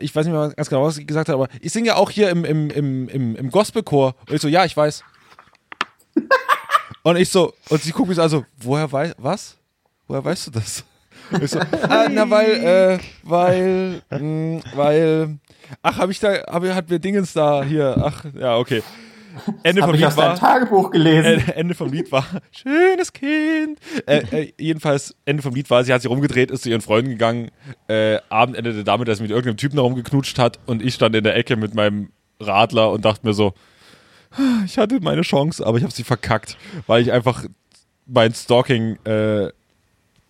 ich weiß nicht mehr ganz genau, was sie gesagt hat, aber ich singe ja auch hier im, im, im, im, im Gospelchor. Und ich so, ja, ich weiß. und ich so, und sie guckt mich so, also, woher weiß, was? Woher weißt du das? Ich so, ah, na, weil, äh, weil, mh, weil, ach, hab ich da, hab, hat mir Dingens da hier, ach, ja, okay. Ende vom Habe war, Tagebuch gelesen. äh, Ende vom Lied war, schönes Kind. Äh, äh, jedenfalls, Ende vom Lied war, sie hat sich rumgedreht, ist zu ihren Freunden gegangen. Äh, Abend endete damit, dass sie mit irgendeinem Typen da rumgeknutscht hat und ich stand in der Ecke mit meinem Radler und dachte mir so, ich hatte meine Chance, aber ich habe sie verkackt, weil ich einfach mein Stalking,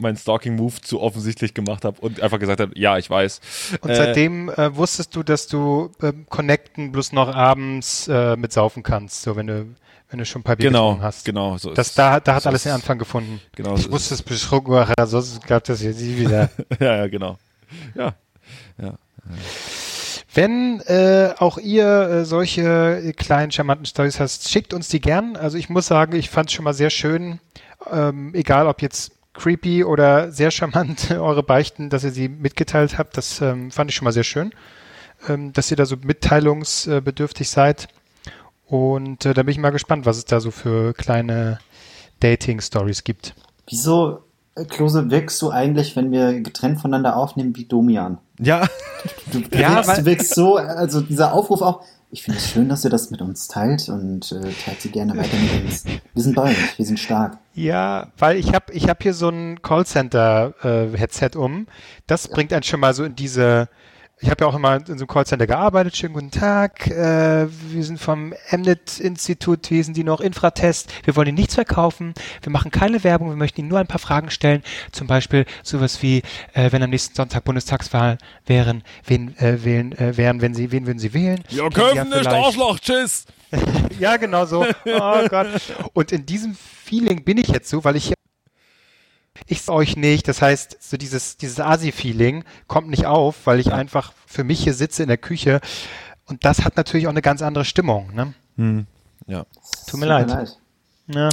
äh, mein Stalking-Move zu offensichtlich gemacht habe und einfach gesagt habe, ja, ich weiß. Und Äh, seitdem äh, wusstest du, dass du ähm, connecten bloß noch abends äh, mit saufen kannst, so wenn du, wenn du schon ein paar Bier Genau, hast. genau. So Das, da, da hat so alles den Anfang gefunden. Genau, ich so wusste es beschrunken, sonst glaubt das jetzt nie wieder. ja, ja, genau. Ja, Wenn äh, auch ihr äh, solche äh, kleinen charmanten Stories hast, schickt uns die gern. Also ich muss sagen, ich fand es schon mal sehr schön, ähm, egal ob jetzt creepy oder sehr charmant eure Beichten, dass ihr sie mitgeteilt habt. Das ähm, fand ich schon mal sehr schön, ähm, dass ihr da so mitteilungsbedürftig seid. Und äh, da bin ich mal gespannt, was es da so für kleine Dating-Stories gibt. Wieso, äh, Klose, wirkst du eigentlich, wenn wir getrennt voneinander aufnehmen, wie Domian? ja, Du, Ja, wirkst, weil- du wirkst so, also dieser Aufruf auch, ich finde es schön, dass ihr das mit uns teilt und äh, teilt sie gerne weiter mit uns. Wir sind bei euch, wir sind stark. Ja, weil ich habe ich hab hier so ein Callcenter-Headset um. Das bringt einen schon mal so in diese. Ich habe ja auch immer in so einem Callcenter gearbeitet. Schönen guten Tag. Äh, wir sind vom Mnet-Institut. Wir sind die noch Infratest. Wir wollen Ihnen nichts verkaufen. Wir machen keine Werbung. Wir möchten Ihnen nur ein paar Fragen stellen. Zum Beispiel sowas wie, äh, wenn am nächsten Sonntag Bundestagswahl wären, wen äh, wählen äh, wären, wenn Sie, wen würden Sie wählen? ja können nicht vielleicht- Arschloch, tschüss. ja, genau so. Oh Gott. Und in diesem Feeling bin ich jetzt so, weil ich ich euch nicht. Das heißt, so dieses, dieses Asi-Feeling kommt nicht auf, weil ich einfach für mich hier sitze in der Küche. Und das hat natürlich auch eine ganz andere Stimmung. Ne? Ja. Tut mir leid. Ja.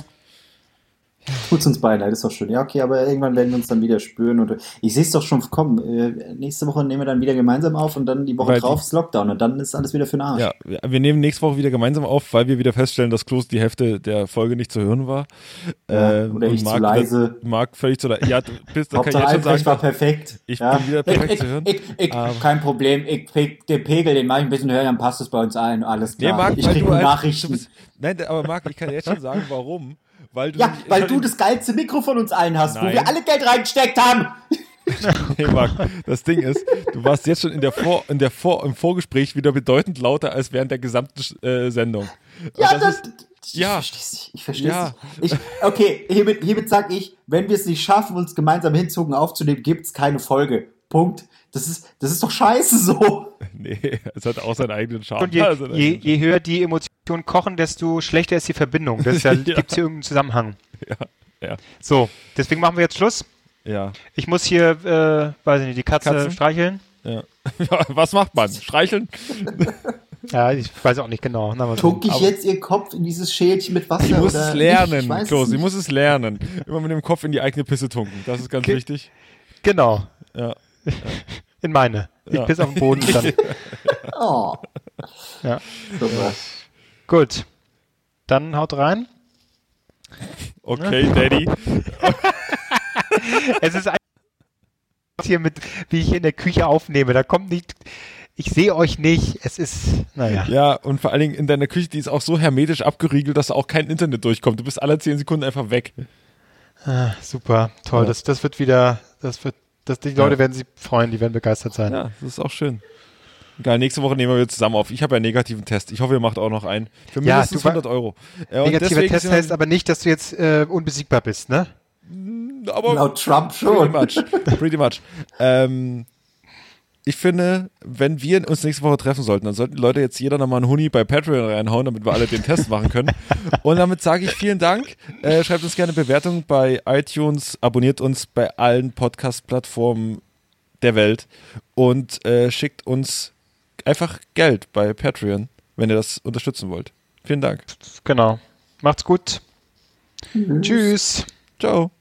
Tut's uns beide, das ist doch schön. Ja, okay, aber irgendwann werden wir uns dann wieder spüren. Und ich sehe es doch schon kommen. Äh, nächste Woche nehmen wir dann wieder gemeinsam auf und dann die Woche Weil drauf ist Lockdown und dann ist alles wieder für den Arsch. Ja, wir- nehmen nächste Woche wieder gemeinsam auf, weil wir wieder feststellen, dass Klos die Hälfte der Folge nicht zu hören war. Ja, Ähm, oder ich zu Marc- leise. Marc völlig zu leise. Ja, du bist, da kann ich jetzt schon Albrecht war sagen. perfekt. Ich ja. bin wieder perfekt ich, zu hören. Ich, ich, kein Problem, ich, ich, den Pegel, den mache ich ein bisschen höher, dann passt es bei uns ein. Alles Nee, klar. Marc, ich krieg. Du bist, nein, aber Marc, ich kann jetzt schon sagen, warum. Weil du ja, weil du das geilste Mikro von uns allen hast, wo Nein. wir alle Geld reingesteckt haben. Nee, Marc, das Ding ist, du warst jetzt schon in der Vor, in der Vor, im Vorgespräch wieder bedeutend lauter als während der gesamten äh, Sendung. Ja, das das, ist, ich ja. versteh's nicht. Ich verstehe Ja. nicht. Ich, okay, hiermit, hiermit sag ich, wenn wir es nicht schaffen, uns gemeinsam hinzogen aufzunehmen, gibt's keine Folge. Punkt. Das ist, das ist doch scheiße so. nee, es hat auch seinen eigenen Charme. Und je, Also, je, je höher die Emotionen kochen, desto schlechter ist die Verbindung. Das ja, Ja. Gibt es hier irgendeinen Zusammenhang? ja, So, deswegen machen wir jetzt Schluss. ja, Ich muss hier, äh, weiß ich nicht, die Katze Katzen? streicheln. ja. ja. Was macht man? Streicheln? Ja, ich weiß auch nicht genau. Sehen. ich jetzt ihr Kopf in dieses Schälchen mit Wasser? Sie muss oder es lernen, weiß Klo, es sie muss es lernen. Immer mit dem Kopf in die eigene Pisse tunken. Das ist ganz Ge- wichtig. Genau, Ja. in meine. Ja. Ich piss auf den Boden dann. Oh. Ja. Super. Gut. Dann haut rein. Okay, Daddy. Es ist ein hier mit, wie ich in der Küche aufnehme. Da kommt nicht, ich sehe euch nicht. Es ist, naja. Ja, und vor allen Dingen in deiner Küche, die ist auch so hermetisch abgeriegelt, dass da auch kein Internet durchkommt. Du bist alle zehn Sekunden einfach weg. Ah, super, toll. Ja. Das, das wird wieder, das wird, das, die Leute Ja. werden sich freuen, die werden begeistert sein. Ja, das ist auch schön. Geil, nächste Woche nehmen wir wieder zusammen auf. Ich habe ja einen negativen Test. Ich hoffe, ihr macht auch noch einen. Für Ja, mindestens du wa- 100 Euro. Ja, und Negativer Test heißt aber nicht, dass du jetzt äh, unbesiegbar bist, ne? aber Laut Trump Pretty schon. much. Pretty much. Ähm, ich finde, wenn wir uns nächste Woche treffen sollten, dann sollten die Leute jetzt jeder nochmal einen Huni bei Patreon reinhauen, damit wir alle den Test machen können. Und damit sage ich vielen Dank. Äh, schreibt uns gerne Bewertungen bei iTunes, abonniert uns bei allen Podcast-Plattformen der Welt und äh, schickt uns einfach Geld bei Patreon, wenn ihr das unterstützen wollt. Vielen Dank. Genau. Macht's gut. Tschüss. Ciao.